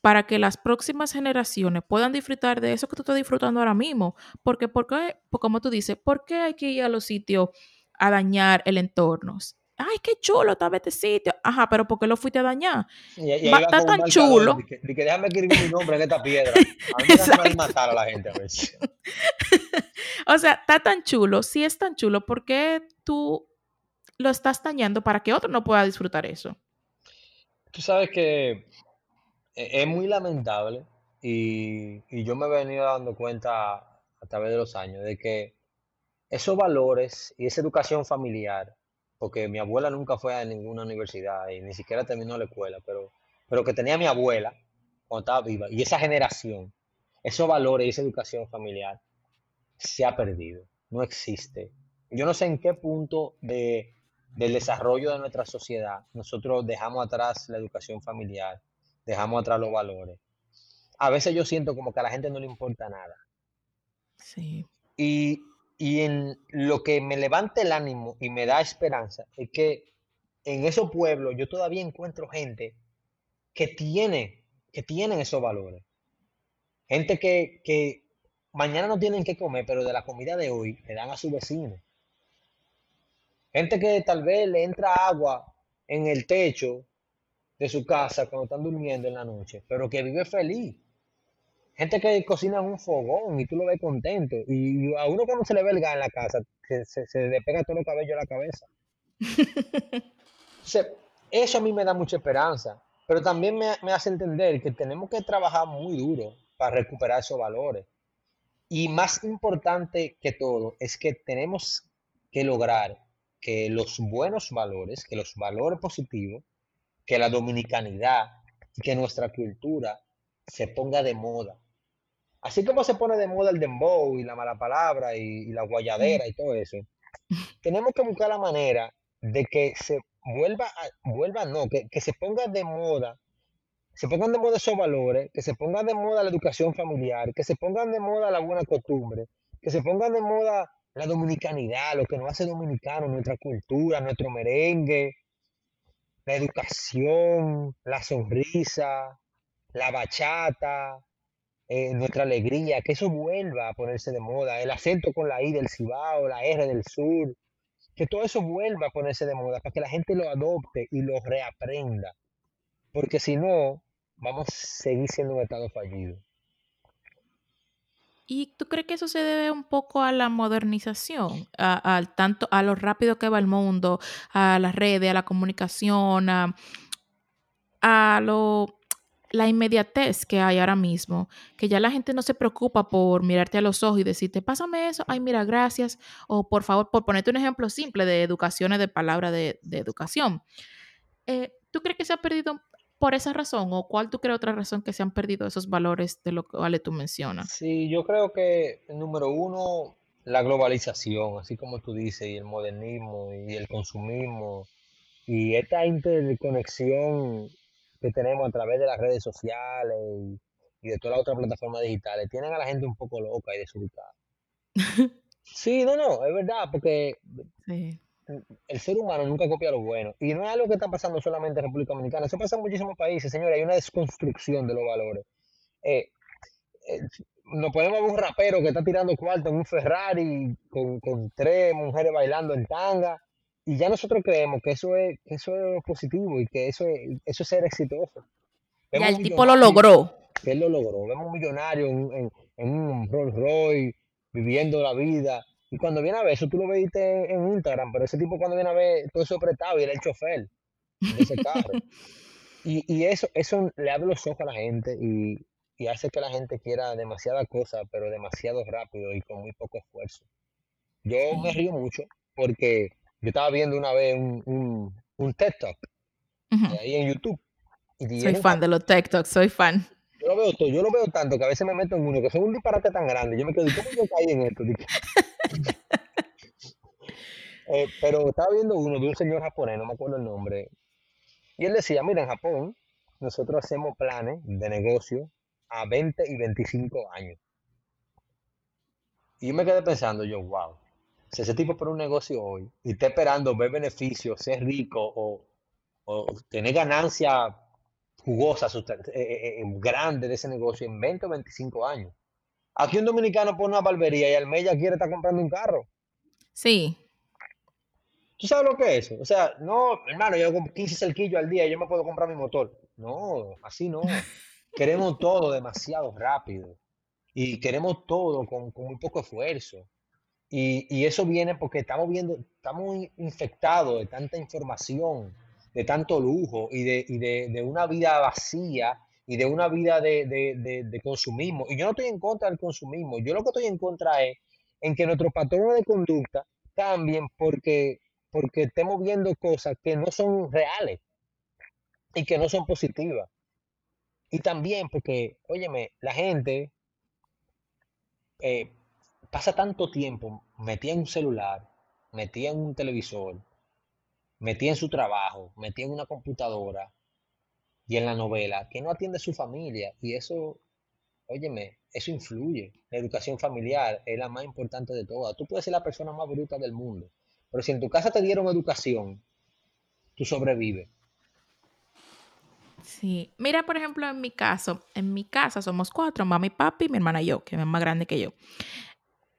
para que las próximas generaciones puedan disfrutar de eso que tú estás disfrutando ahora mismo. Porque, ¿por qué? Pues como tú dices, ¿por qué hay que ir a los sitios a dañar el entorno? Ay, qué chulo estaba este sitio. Ajá, pero ¿por qué lo fuiste a dañar? Y, y Va, está tan chulo. que, de que déjame escribir mi nombre en esta piedra. A mí me matar a la gente a veces. O sea, está tan chulo. Si es tan chulo, ¿por qué tú lo estás dañando para que otro no pueda disfrutar eso? Tú sabes que e- es muy lamentable y, y yo me he venido dando cuenta a través de los años de que esos valores y esa educación familiar, porque mi abuela nunca fue a ninguna universidad y ni siquiera terminó la escuela, pero, pero que tenía mi abuela cuando estaba viva y esa generación, esos valores y esa educación familiar se ha perdido, no existe. Yo no sé en qué punto de, del desarrollo de nuestra sociedad nosotros dejamos atrás la educación familiar, dejamos atrás los valores. A veces yo siento como que a la gente no le importa nada. Sí, Y, y en lo que me levanta el ánimo y me da esperanza es que en esos pueblos yo todavía encuentro gente que tiene, que tienen esos valores. Gente que, que mañana no tienen que comer, pero de la comida de hoy le dan a su vecino. Gente que tal vez le entra agua en el techo de su casa cuando están durmiendo en la noche, pero que vive feliz. Gente que cocina en un fogón y tú lo ves contento. Y a uno cuando se le ve el gas en la casa, se, se, se le pega todo el cabello a la cabeza. Entonces, eso a mí me da mucha esperanza, pero también me, me hace entender que tenemos que trabajar muy duro para recuperar esos valores. Y más importante que todo es que tenemos que lograr que los buenos valores, que los valores positivos, que la dominicanidad que nuestra cultura se ponga de moda. así como se pone de moda el dembow y la mala palabra y, y la guayadera y todo eso, tenemos que buscar la manera de que se vuelva, a- vuelva no, que, que se ponga de moda, se pongan de moda esos valores, que se ponga de moda la educación familiar, que se pongan de moda la buena costumbre, que se pongan de moda la dominicanidad, lo que nos hace dominicanos, nuestra cultura, nuestro merengue, la educación, la sonrisa, la bachata, eh, nuestra alegría, que eso vuelva a ponerse de moda, el acento con la I del Cibao, la R del sur, que todo eso vuelva a ponerse de moda para que la gente lo adopte y lo reaprenda, porque si no, vamos a seguir siendo un estado fallido. ¿Y tú crees que eso se debe un poco a la modernización, a, tanto a lo rápido que va el mundo, a las redes, a la comunicación, a, lo la inmediatez que hay ahora mismo, que ya la gente no se preocupa por mirarte a los ojos y decirte, pásame eso, ay, mira, gracias, o por favor, por ponerte un ejemplo simple de educaciones de palabra de, de educación. Eh, ¿Tú crees que se ha perdido por esa razón o cuál tú crees otra razón que se han perdido esos valores de lo que vale tú mencionas? Sí, yo creo que, número uno, la globalización, así como tú dices, y el modernismo y el consumismo, y esta interconexión que tenemos a través de las redes sociales y, y de todas las otras plataformas digitales, tienen a la gente un poco loca y desubicada. Sí, no, no, es verdad, porque Sí. El ser humano nunca copia lo bueno. Y no es algo que está pasando solamente en República Dominicana, eso pasa en muchísimos países, señores, hay una desconstrucción de los valores. Eh, eh, nos ponemos a ver un rapero que está tirando cuarto en un Ferrari con, con tres mujeres bailando en tanga y ya nosotros creemos que eso es, que eso es positivo y que eso es, eso es ser exitoso. Vemos el tipo lo logró. que él lo logró, vemos un millonario en, en- en un Rolls Royce viviendo la vida y cuando viene a ver eso tú lo veiste en Instagram, pero ese tipo cuando viene a ver todo eso apretado y es el chofer de ese carro. Y, y eso, eso le abre los ojos a la gente y, y hace que la gente quiera demasiada cosa, pero demasiado rápido y con muy poco esfuerzo. Yo me río mucho porque yo estaba viendo una vez un, un, un TED Talk ahí en YouTube y Soy era un fan de los TikTok, soy fan. yo lo veo todo, yo lo veo tanto que a veces me meto en uno que son un disparate tan grande. Yo me quedo, ¿y cómo yo caí en esto? Eh, pero estaba viendo uno de un señor japonés, no me acuerdo el nombre, y él decía, mira, en Japón nosotros hacemos planes de negocio a 20 y 25 años. Y yo me quedé pensando, yo, wow, si ese tipo por un negocio hoy y está esperando ver beneficios, ser rico o, o tener ganancia jugosa, eh, eh, eh, grande de ese negocio en 20 o 25 años. Aquí un dominicano pone una barbería y al mes ya quiere estar comprando un carro. Sí, ¿Tú sabes lo que es eso? O sea, no, hermano, yo con 15 cerquillos al día y yo me puedo comprar mi motor. No, así no. Queremos todo demasiado rápido y queremos todo con, con muy poco esfuerzo. Y, y eso viene porque estamos viendo, estamos in- infectados de tanta información, de tanto lujo y de, y de, de una vida vacía y de una vida de- de consumismo. Y yo no estoy en contra del consumismo, yo lo que estoy en contra es en que nuestros patrones de conducta cambien porque, porque estemos viendo cosas que no son reales y que no son positivas. Y también porque, óyeme, la gente eh, pasa tanto tiempo metida en un celular, metida en un televisor, metida en su trabajo, metida en una computadora y en la novela, que no atiende a su familia. Y eso, óyeme, eso influye. La educación familiar es la más importante de todas. Tú puedes ser la persona más bruta del mundo, pero si en tu casa te dieron educación, tú sobrevives. sí. Mira, por ejemplo, en mi caso, en mi casa somos cuatro, mamá y papi, mi hermana y yo, que es más grande que yo.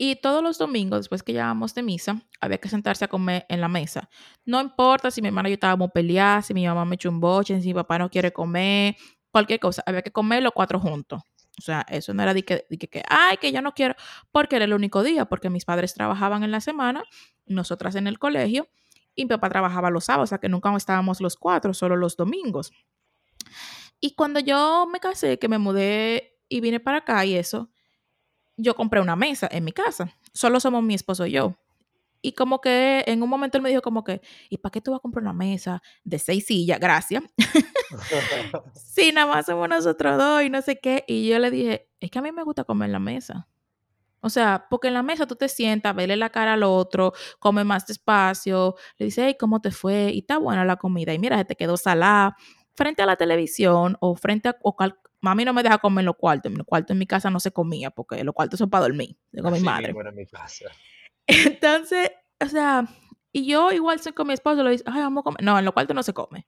Y todos los domingos, después que llegábamos de misa, había que sentarse a comer en la mesa. No importa si mi hermana y yo estábamos peleadas, si mi mamá me echó un boche, si mi papá no quiere comer, cualquier cosa, había que comer los cuatro juntos. O sea, eso no era de que, que, que, ay, que yo no quiero, porque era el único día, porque mis padres trabajaban en la semana, nosotras en el colegio, y mi papá trabajaba los sábados, o sea que nunca estábamos los cuatro, solo los domingos. Y cuando yo me casé, que me mudé y vine para acá y eso, yo compré una mesa en mi casa. Solo somos mi esposo y yo. Y como que en un momento él me dijo como que, ¿y para qué tú vas a comprar una mesa de seis sillas? Gracias. Sí, nada más somos nosotros dos y no sé qué. Y yo le dije, es que a mí me gusta comer en la mesa. O sea, porque en la mesa tú te sientas, verle la cara al otro, come más despacio, le dices, hey, ¿cómo te fue? Y está buena la comida. Y mira, se te quedó salada. Frente a la televisión o frente a... O mami no me deja comer en los cuartos. En los cuartos en mi casa no se comía porque los cuartos son para dormir. Digo mi madre. Bueno, en mi casa. Entonces, o sea, y yo igual soy con mi esposo, le dice, ay, vamos a comer. No, en los cuartos no se come.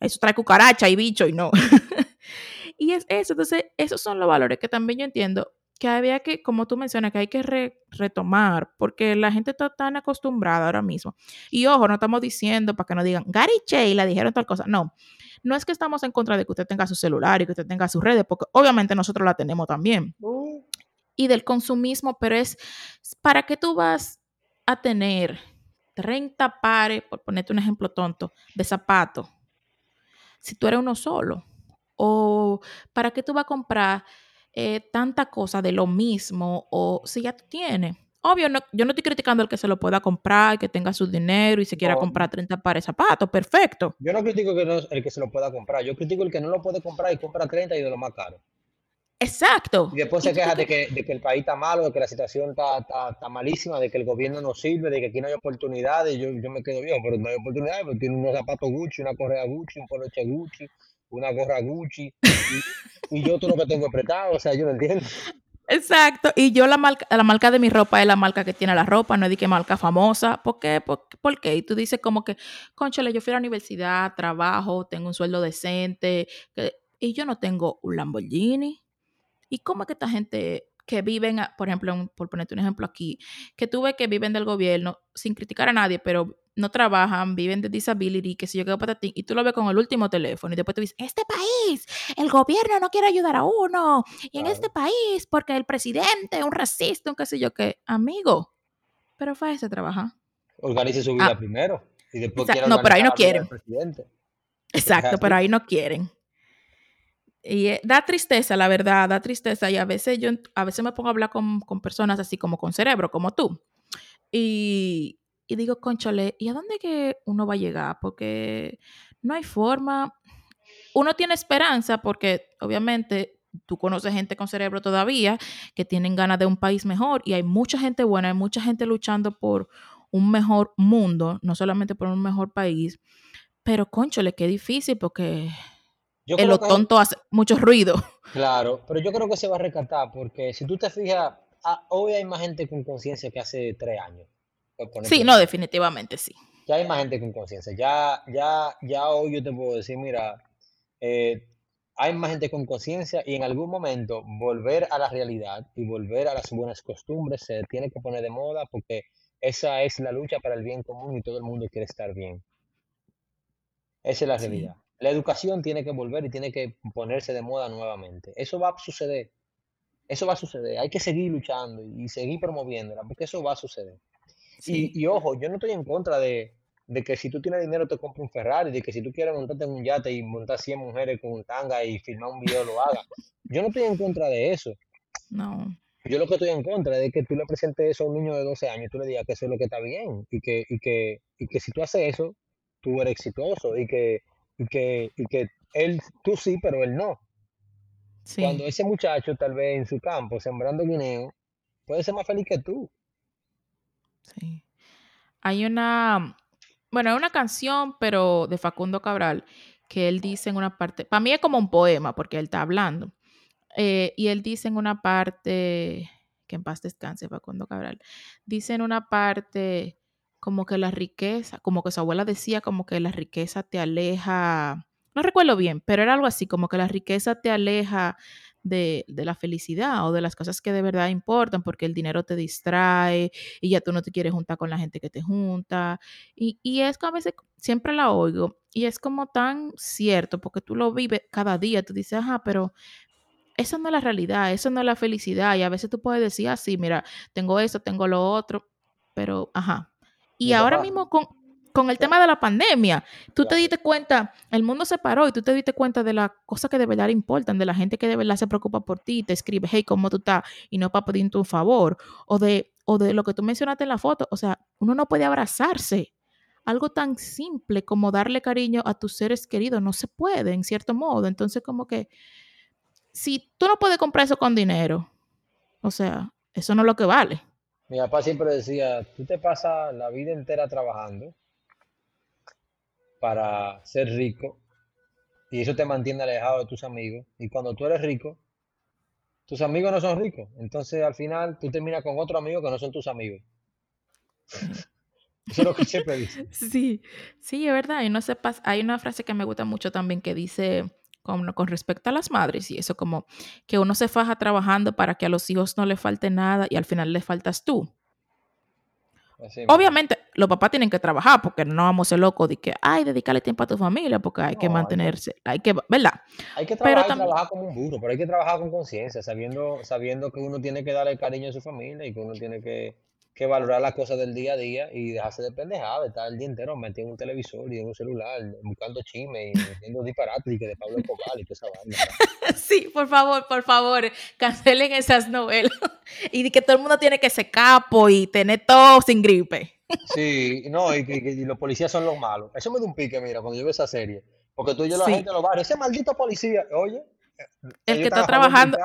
Eso trae cucaracha y bicho y no. y es eso. Entonces, esos son los valores que también yo entiendo que había que, como tú mencionas, que hay que retomar, porque la gente está tan acostumbrada ahora mismo. Y ojo, no estamos diciendo para que no digan, Gary Che la dijeron tal cosa. No, no es que estamos en contra de que usted tenga su celular y que usted tenga sus redes, porque obviamente nosotros la tenemos también. Uh. Y del consumismo, pero es para que tú vas a tener 30 pares, por ponerte un ejemplo tonto, de zapatos, si tú eres uno solo. O para qué tú vas a comprar eh, tanta cosa de lo mismo o si ya tú tienes. Obvio, yo no estoy criticando al que se lo pueda comprar, que tenga su dinero y se quiera comprar 30 pares de zapatos, perfecto. Yo no critico que no, el que se lo pueda comprar, yo critico el que no lo puede comprar y compra 30 y de lo más caro. Exacto. Y después se queja de que, de que, el país está malo, de que la situación está, está, malísima, de que el gobierno no sirve, de que aquí no hay oportunidades. Yo, yo me quedo bien, pero no hay oportunidades, porque tiene unos zapatos Gucci, una correa Gucci, un poloche Gucci, una gorra Gucci, y, yo todo lo que tengo apretado, o sea, yo no entiendo. Exacto, y yo la marca, la marca de mi ropa es la marca que tiene la ropa, no es de que marca famosa. ¿Por qué? ¿Por, qué? Y tú dices como que, conchale, yo fui a la universidad, trabajo, tengo un sueldo decente, y yo no tengo un Lamborghini. ¿Y cómo es que esta gente que viven, por ejemplo, por ponerte un ejemplo aquí, que tú ves que viven del gobierno, sin criticar a nadie, pero no trabajan, viven de disability, que si yo quedo para ti, y tú lo ves con el último teléfono, y después tú dices, este país, el gobierno no quiere ayudar a uno, y en este país, porque el presidente, un racista, un qué sé yo qué, amigo, pero fue ese trabajar. Organice su vida ah. primero, y después No, pero ahí no quieren. Exacto, pero ahí no quieren. Y eh, da tristeza, la verdad, da tristeza. Y a veces yo, a veces me pongo a hablar con, personas así como con cerebro, como tú. Y, y digo, conchole, ¿y a dónde que uno va a llegar? Porque no hay forma. Uno tiene esperanza porque obviamente tú conoces gente con cerebro todavía que tienen ganas de un país mejor y hay mucha gente buena, hay mucha gente luchando por un mejor mundo, no solamente por un mejor país. Pero conchole, qué difícil porque el lo tonto hace mucho ruido. Claro, pero yo creo que se va a rescatar porque si tú te fijas, hoy hay más gente con conciencia que hace tres años. Sí, no, definitivamente sí. Ya hay más gente con conciencia. Ya, ya, ya hoy yo te puedo decir, mira, eh, hay más gente con conciencia y en algún momento volver a la realidad y volver a las buenas costumbres se tiene que poner de moda porque esa es la lucha para el bien común y todo el mundo quiere estar bien. Esa es la realidad. La educación tiene que volver y tiene que ponerse de moda nuevamente. Eso va a suceder. Eso va a suceder. Hay que seguir luchando y seguir promoviéndola porque eso va a suceder. Y, ojo, yo no estoy en contra de, que si tú tienes dinero te compres un Ferrari, de que si tú quieres montarte en un yate y montar 100 mujeres con un tanga y filmar un video lo hagas. Yo no estoy en contra de eso. No. Yo lo que estoy en contra es que tú le presentes eso a un niño de 12 años y tú le digas que eso es lo que está bien y que, y que, y que si tú haces eso, tú eres exitoso y que y que, y que él, tú sí, pero él no. Cuando ese muchacho tal vez en su campo, sembrando guineo, puede ser más feliz que tú. Sí. Hay una, bueno, hay una canción, pero de Facundo Cabral, que él dice en una parte, para mí es como un poema, porque él está hablando. Eh, y él dice en una parte, que en paz descanse Facundo Cabral, dice en una parte como que la riqueza, como que su abuela decía, como que la riqueza te aleja, no recuerdo bien, pero era algo así, como que la riqueza te aleja de, la felicidad o de las cosas que de verdad importan, porque el dinero te distrae y ya tú no te quieres juntar con la gente que te junta. Y, y es que a veces siempre la oigo y es como tan cierto, porque tú lo vives cada día, tú dices, ajá, pero esa no es la realidad, eso no es la felicidad. Y a veces tú puedes decir así, mira, tengo eso, tengo lo otro, pero, ajá, y ahora mismo con, con el tema de la pandemia, tú te diste cuenta, el mundo se paró y tú te diste cuenta de las cosas que de verdad importan, de la gente que de verdad se preocupa por ti, te escribe, hey, ¿cómo tú estás? Y no para pedirte un favor, o de, o de lo que tú mencionaste en la foto, o sea, uno no puede abrazarse. Algo tan simple como darle cariño a tus seres queridos no se puede, en cierto modo. Entonces, como que si tú no puedes comprar eso con dinero, o sea, eso no es lo que vale. Mi papá siempre decía, tú te pasas la vida entera trabajando para ser rico y eso te mantiene alejado de tus amigos. Y cuando tú eres rico, tus amigos no son ricos. Entonces al final tú terminas con otro amigo que no son tus amigos. Eso es lo que siempre dice. Sí, sí, es verdad. Y no sepas, hay una frase que me gusta mucho también que dice con, con respecto a las madres y eso como que uno se faja trabajando para que a los hijos no le falte nada y al final le faltas tú. Así mismo. Obviamente, los papás tienen que trabajar porque no vamos a ser locos de que, ay, dedicarle tiempo a tu familia porque hay que No, que, mantenerse, hay que, ¿verdad? hay que Pero trabajar y también, trabajar como un burro, pero hay que trabajar con conciencia, sabiendo, sabiendo que uno tiene que darle cariño a su familia y que uno tiene que, que valorar las cosas del día a día y dejarse de pendejada, de estar el día entero metido en un televisor y en un celular, buscando chisme y haciendo disparates y que de Pablo Escobar y toda esa vaina. sí, por favor, por favor, cancelen esas novelas y que todo el mundo tiene que ser capo y tener todo sin gripe. Sí, no, y y los policías son los malos. Eso me da un pique, mira, cuando yo veo esa serie. Porque tú y yo la Sí, gente en los barrios, ese maldito policía, oye, el que está trabajando,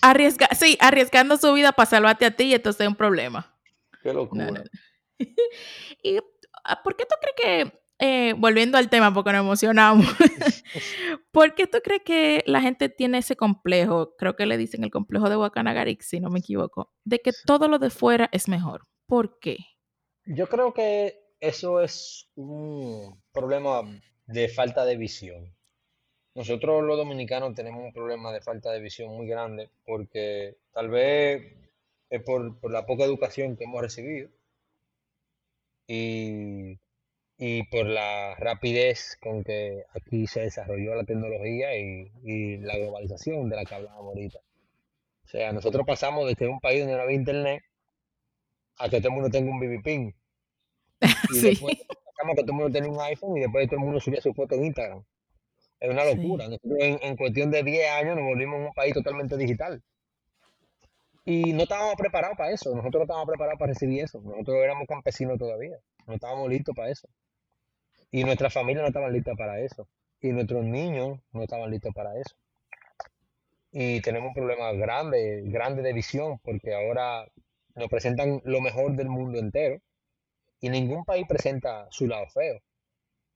arriesga, sí, arriesgando su vida para salvarte a ti y entonces es un problema. Qué no, locura. no. ¿Y ah, por qué tú crees que, eh, volviendo al tema, porque nos emocionamos, ¿por qué tú crees que la gente tiene ese complejo, creo que le dicen el complejo de Guacanagarik, si no me equivoco, de que todo lo de fuera es mejor? ¿Por qué? Yo creo que eso es un problema de falta de visión. Nosotros los dominicanos tenemos un problema de falta de visión muy grande porque tal vez es por, por la poca educación que hemos recibido y, y por la rapidez con que aquí se desarrolló la tecnología y, y la globalización de la que hablábamos ahorita. O sea, nosotros pasamos de ser un país donde no había internet a que todo el mundo tenga un BB pin. Y después pasamos a que todo el mundo tenía un iPhone y después todo el mundo subía su foto en Instagram. Es una locura. sí, Nosotros en, en cuestión de 10 años nos volvimos un país totalmente digital. Y no estábamos preparados para eso. Nosotros no estábamos preparados para recibir eso. Nosotros éramos campesinos todavía. No estábamos listos para eso. Y nuestras familias no estaban listas para eso. Y nuestros niños no estaban listos para eso. Y tenemos un problema grande, grande de visión, porque ahora nos presentan lo mejor del mundo entero y ningún país presenta su lado feo.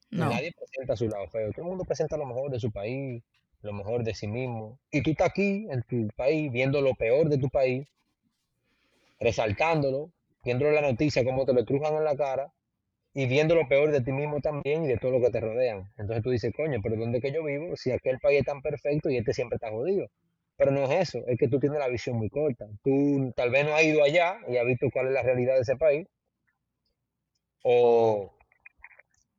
No, nadie presenta su lado feo. Todo el mundo presenta lo mejor de su país, lo mejor de sí mismo. Y tú estás aquí en tu país viendo lo peor de tu país, resaltándolo, viendo la noticia, cómo te lo trujan en la cara y viendo lo peor de ti mismo también y de todo lo que te rodean. Entonces tú dices, coño, pero ¿dónde que yo vivo? Si aquel país es tan perfecto y este siempre está jodido. Pero no es eso, es que tú tienes la visión muy corta. Tú tal vez no has ido allá y has visto cuál es la realidad de ese país, o,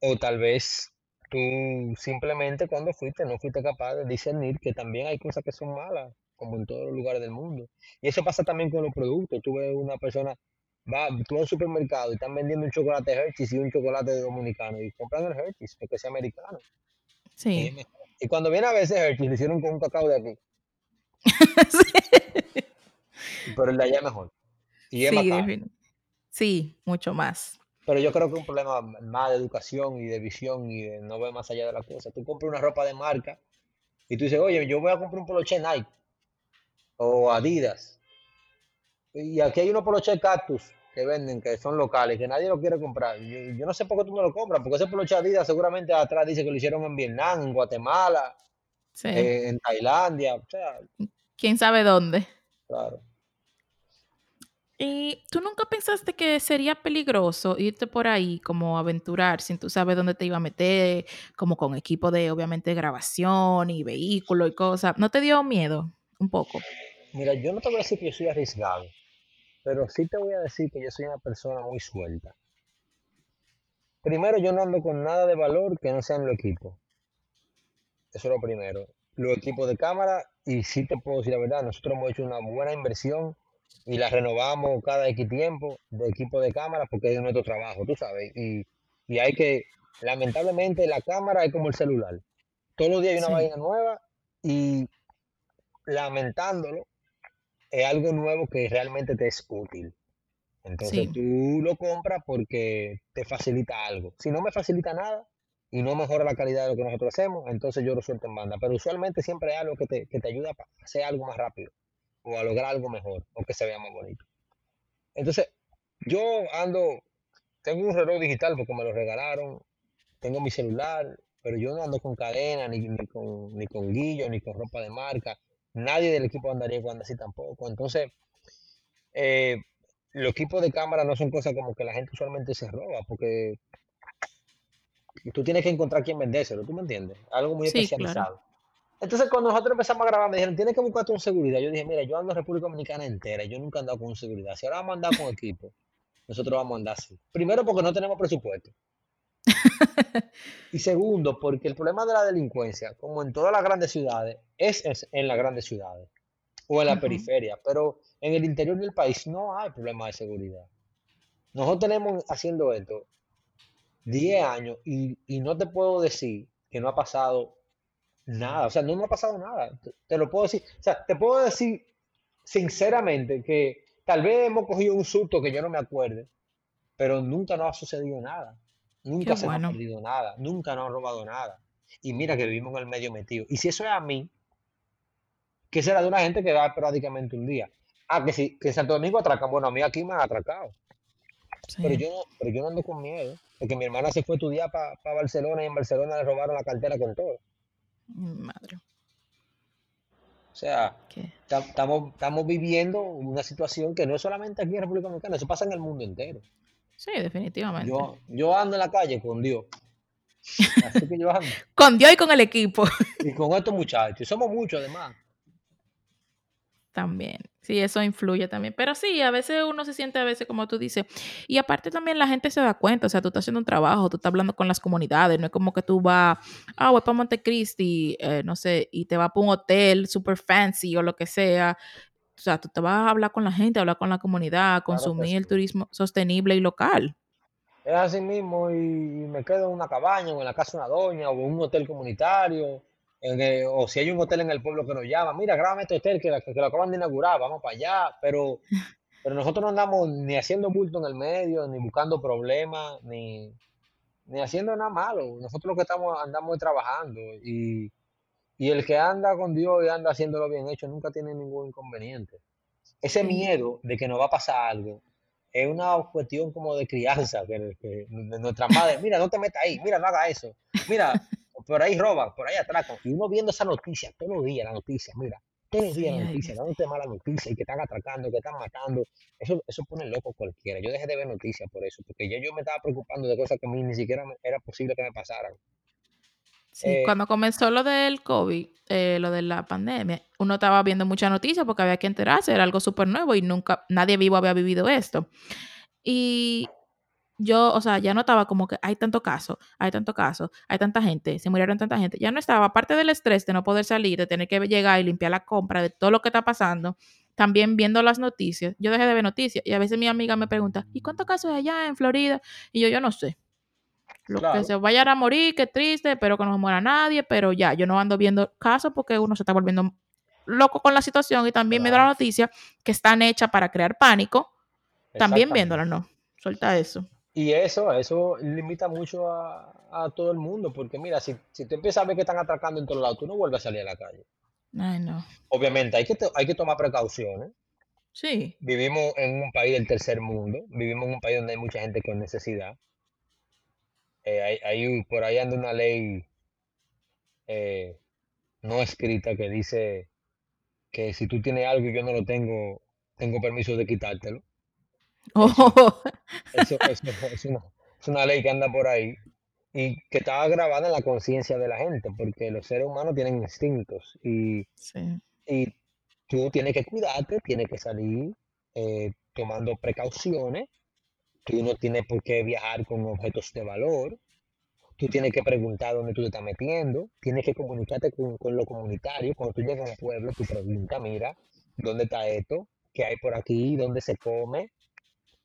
o tal vez tú simplemente cuando fuiste no fuiste capaz de discernir que también hay cosas que son malas, como en todos los lugares del mundo. Y eso pasa también con los productos. Tú ves una persona, va, tú al supermercado y están vendiendo un chocolate Hershey's y un chocolate dominicano y compran el Hershey's porque es americano. Y, sí, y cuando viene a veces Hershey's lo hicieron con un cacao de aquí, sí, pero el de allá es mejor. Y es más sí, caro. defini- sí, mucho más. Pero yo creo que es un problema más de educación y de visión y de no ver más allá de la cosa. Tú compras una ropa de marca y tú dices, oye, yo voy a comprar un poloche Nike o Adidas. Y aquí hay unos poloche Cactus que venden, que son locales, que nadie lo quiere comprar. Yo, yo no sé por qué tú no lo compras, porque ese poloche Adidas seguramente atrás dice que lo hicieron en Vietnam, en Guatemala, Sí, eh, en Tailandia. O sea, quién sabe dónde. claro. ¿Y tú nunca pensaste que sería peligroso irte por ahí como aventurar sin tú sabes dónde te iba a meter, como con equipo de obviamente grabación y vehículo y cosas? ¿No te dio miedo un poco? Mira, yo no te voy a decir que yo soy arriesgado, pero sí te voy a decir que yo soy una persona muy suelta. Primero, yo no ando con nada de valor que no sea en los equipos. Eso es lo primero. Los equipos de cámara, y sí te puedo decir la verdad, nosotros hemos hecho una buena inversión y la renovamos cada X tiempo de equipo de cámara porque es nuestro trabajo, tú sabes. Y, y hay que, lamentablemente, la cámara es como el celular. Todos los días hay una Sí, vaina nueva y lamentándolo, es algo nuevo que realmente te es útil. Entonces sí, tú lo compras porque te facilita algo. Si no me facilita nada y no mejora la calidad de lo que nosotros hacemos, entonces yo lo suelto en banda. Pero usualmente siempre hay algo que te, que te ayuda a hacer algo más rápido o a lograr algo mejor o que se vea más bonito. Entonces, yo ando, tengo un reloj digital porque me lo regalaron, tengo mi celular, pero yo no ando con cadena, ni, ni con, ni con guillo, ni con ropa de marca. Nadie del equipo andaría cuando así tampoco. Entonces, eh, los equipos de cámara no son cosas como que la gente usualmente se roba, porque tú tienes que encontrar quién vendérselo, ¿tú me entiendes? Algo muy Sí, claro. Entonces, cuando nosotros empezamos a grabar, me dijeron, tienes que buscarte un seguridad. Yo dije, mira, yo ando en República Dominicana entera, yo nunca he andado con un seguridad. Si ahora vamos a andar con equipo, nosotros vamos a andar así. Primero, porque no tenemos presupuesto. Y segundo, porque el problema de la delincuencia, como en todas las grandes ciudades, es, es en las grandes ciudades o en la periferia, pero en el interior del país no hay problema de seguridad. Nosotros tenemos haciendo esto 10 años y, y no te puedo decir que no ha pasado nada, o sea, no me ha pasado nada, te, te lo puedo decir, o sea, te puedo decir sinceramente que tal vez hemos cogido un susto que yo no me acuerde, pero nunca nos ha sucedido nada, Qué nunca se nos ha perdido nada, nunca nos han robado nada. Y mira que vivimos en el medio metido. Y si eso es a mí, ¿qué será de una gente que va prácticamente un día? Ah, que si que en Santo Domingo atracan, bueno, a mí aquí me han atracado, pero yo no, pero yo no ando con miedo, porque mi hermana se fue a estudiar para Barcelona y en Barcelona le robaron la cartera con todo. Mi madre. O sea, estamos, estamos viviendo una situación que no es solamente aquí en República Dominicana, eso pasa en el mundo entero. Sí, definitivamente. Yo, yo ando en la calle con Dios, así que yo ando. Con Dios y con el equipo Y con estos muchachos, y somos muchos además. También. Sí, eso influye también. Pero sí, a veces uno se siente, a veces, como tú dices. Y aparte también la gente se da cuenta. O sea, tú estás haciendo un trabajo, tú estás hablando con las comunidades. No es como que tú vas, ah, voy para Montecristi, eh, no sé, y te vas para un hotel super fancy o lo que sea. O sea, tú te vas a hablar con la gente, hablar con la comunidad, Claro consumir el turismo sostenible y local. Es así mismo y me quedo en una cabaña o en la casa de una doña o en un hotel comunitario. O si hay un hotel en el pueblo que nos llama, mira, grábame este hotel que, la- que lo acaban de inaugurar, vamos para allá. Pero, pero nosotros no andamos ni haciendo bulto en el medio, ni buscando problemas, ni, ni haciendo nada malo. Nosotros lo que estamos andamos trabajando y, y el que anda con Dios y anda haciéndolo bien hecho nunca tiene ningún inconveniente. Ese miedo de que nos va a pasar algo es una cuestión como de crianza, que, que de nuestra madre, mira, no te metas ahí, mira, no haga eso, mira, por ahí roban, por ahí atracan. Y uno viendo esa noticia todos los días, la noticia, mira, todos los días la noticia, dándote mala noticia y que están atracando, que están matando. Eso, eso pone loco a cualquiera. Yo dejé de ver noticias por eso, porque ya yo me estaba preocupando de cosas que a mí ni siquiera era posible que me pasaran. Sí, Eh, cuando comenzó lo del COVID, eh, lo de la pandemia, uno estaba viendo muchas noticias porque había que enterarse, era algo súper nuevo y nunca, nadie vivo había vivido esto. Y yo, o sea, ya no estaba como que hay tanto caso, hay tanto caso, hay tanta gente, se murieron tanta gente. Ya no estaba, aparte del estrés de no poder salir, de tener que llegar y limpiar la compra, de todo lo que está pasando, también viendo las noticias. Yo dejé de ver noticias y a veces mi amiga me pregunta, ¿y cuántos casos hay allá en Florida? Y yo, yo no sé. Los que claro, se vayan a morir, qué triste, pero que no se muera nadie, pero ya, yo no ando viendo casos porque uno se está volviendo loco con la situación y también me da la claro, noticia que están hechas para crear pánico, también viéndola, exactamente. no. Suelta eso. Y eso, eso limita mucho a, a todo el mundo, porque mira, si, si tú empiezas a ver que están atracando en todos lados, tú no vuelves a salir a la calle. Ay, no. Obviamente, hay que, hay que tomar precauciones. Sí, Vivimos en un país del tercer mundo, vivimos en un país donde hay mucha gente con necesidad. Eh, hay, hay- por ahí anda una ley eh, no escrita que dice que si tú tienes algo y yo no lo tengo, tengo permiso de quitártelo. Oh, eso, eso, es una, es una ley que anda por ahí y que está grabada en la conciencia de la gente, porque los seres humanos tienen instintos y, sí, y tú tienes que cuidarte, tienes que salir eh, tomando precauciones, tú no tienes por qué viajar con objetos de valor, tú tienes que preguntar dónde tú te estás metiendo, tienes que comunicarte con, con lo comunitario, cuando tú llegas a un pueblo, tú preguntas, mira, ¿dónde está esto? ¿Qué hay por aquí? ¿Dónde se come?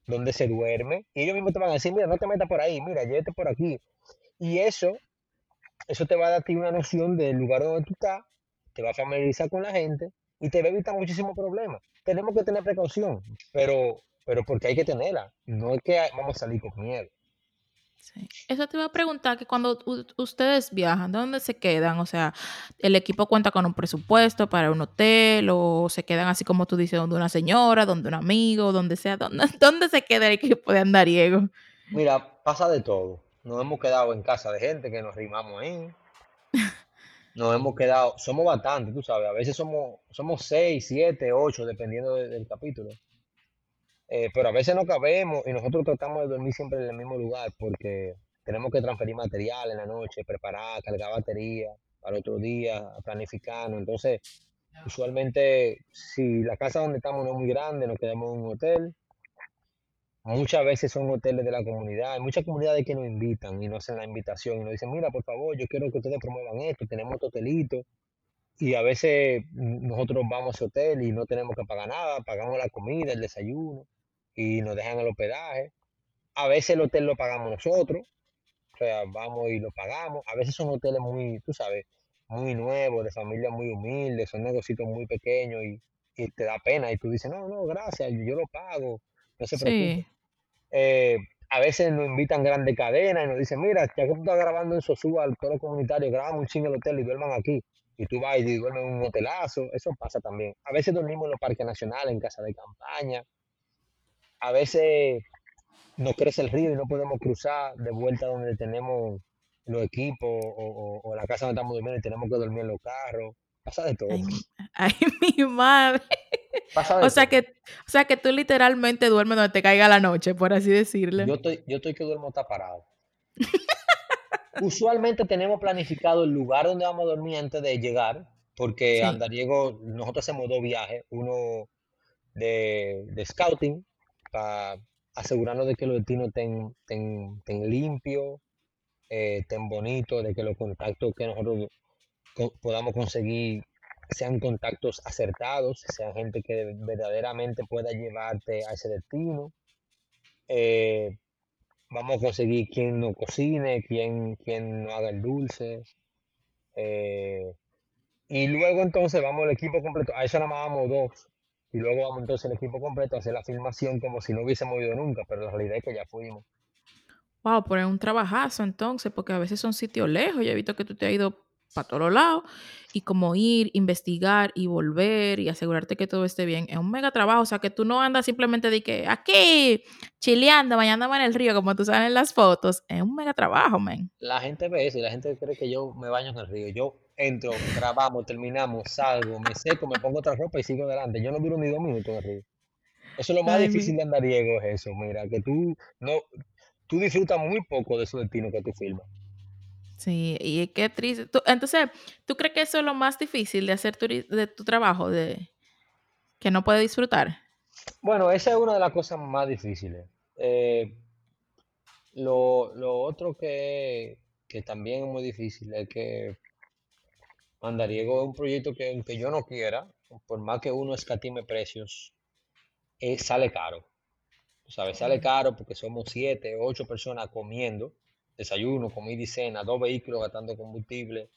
¿Dónde se duerme? Y ellos mismos te van a decir, mira, no te metas por ahí, mira, llévate por aquí. Y eso, eso te va a dar una noción del lugar donde tú estás, te va a familiarizar con la gente y te va a evitar muchísimos problemas. Tenemos que tener precaución, pero, pero porque hay que tenerla. No es que vamos a salir con miedo. Sí. Eso te iba a preguntar que cuando ustedes viajan, ¿de dónde se quedan? O sea, ¿el equipo cuenta con un presupuesto para un hotel o se quedan así como tú dices, donde una señora, donde un amigo, donde sea? ¿Dónde, dónde se queda el equipo de andariego? Mira, pasa de todo. Nos hemos quedado en casa de gente que nos rimamos ahí. Nos hemos quedado, somos bastantes, tú sabes, a veces somos, somos seis, siete, ocho, dependiendo de- del capítulo. Eh, pero a veces no cabemos y nosotros tratamos de dormir siempre en el mismo lugar porque tenemos que transferir material en la noche, preparar, cargar batería para otro día, planificarnos. Entonces, usualmente, si la casa donde estamos no es muy grande, nos quedamos en un hotel. Muchas veces son hoteles de la comunidad. Hay muchas comunidades que nos invitan y nos hacen la invitación y nos dicen, mira, por favor, yo quiero que ustedes promuevan esto, tenemos este hotelito. Y a veces mm, nosotros vamos a ese hotel y no tenemos que pagar nada, pagamos la comida, el desayuno y nos dejan el hospedaje. A veces el hotel lo pagamos nosotros, o sea, vamos y lo pagamos. A veces son hoteles muy, tú sabes, muy nuevos, de familias muy humildes, son negocios muy pequeños y, y te da pena y tú dices, no, no, gracias, yo, yo lo pago, no se preocupe. Sí, Eh, a veces nos invitan grandes cadenas y nos dicen, mira, ya que tú estás grabando en Sosúa, al toro comunitario, grabamos un chingo el hotel y duerman aquí. Y tú vas y duermes en un hotelazo, eso pasa también. A veces dormimos en los parques nacionales, en casa de campaña. A veces nos crece el río y no podemos cruzar de vuelta donde tenemos los equipos o, o- o la casa donde estamos durmiendo y tenemos que dormir en los carros. Pasa de todo, ay, mi- ay, mi madre. pasa O de sea todo. que, o sea que tú literalmente duermes donde te caiga la noche, por así decirlo. Yo estoy, yo estoy que duermo está parado. Usualmente tenemos planificado el lugar donde vamos a dormir antes de llegar, porque Sí, Andariego, nosotros hacemos dos viajes, uno de, de scouting, para asegurarnos de que los destinos estén, estén, estén limpios, eh, estén bonitos, de que los contactos que nosotros podamos conseguir sean contactos acertados, sean gente que verdaderamente pueda llevarte a ese destino. Eh, vamos a conseguir quien nos cocine, quien, quien nos haga el dulce. eh, y luego entonces vamos el equipo completo. A eso nada más vamos dos. Y luego vamos entonces el equipo completo a hacer la filmación como si no hubiésemos ido nunca, pero la realidad es que ya fuimos. wow, poner un trabajazo entonces, porque a veces son sitios lejos. Yo he visto que tú te has ido para todos lados y como ir, investigar y volver y asegurarte que todo esté bien. Es un mega trabajo, o sea que tú no andas simplemente de que aquí chileando, bañándome en el río, como tú sabes en las fotos. Es un mega trabajo, man. La gente ve eso y la gente cree que yo me baño en el río. Yo entro, grabamos, terminamos, salgo, me seco, me pongo otra ropa y sigo adelante. Yo no duro ni dos minutos en el río. Eso es lo más Ay, difícil mi. de andariego, es eso, mira, que tú no, tú disfrutas muy poco de esos destinos que tú filmas. Sí, y qué triste. Tú- entonces, ¿tú crees que eso es lo más difícil de hacer tu, de tu trabajo, de que no puedes disfrutar? Bueno, esa es una de las cosas más difíciles. Eh, lo, lo otro que, que también es muy difícil es que Andariego es un proyecto que aunque yo no quiera, por más que uno escatime precios, eh, sale caro. Sabes, sale caro porque somos siete, ocho personas comiendo, desayuno, comida y cena, dos vehículos gastando combustible.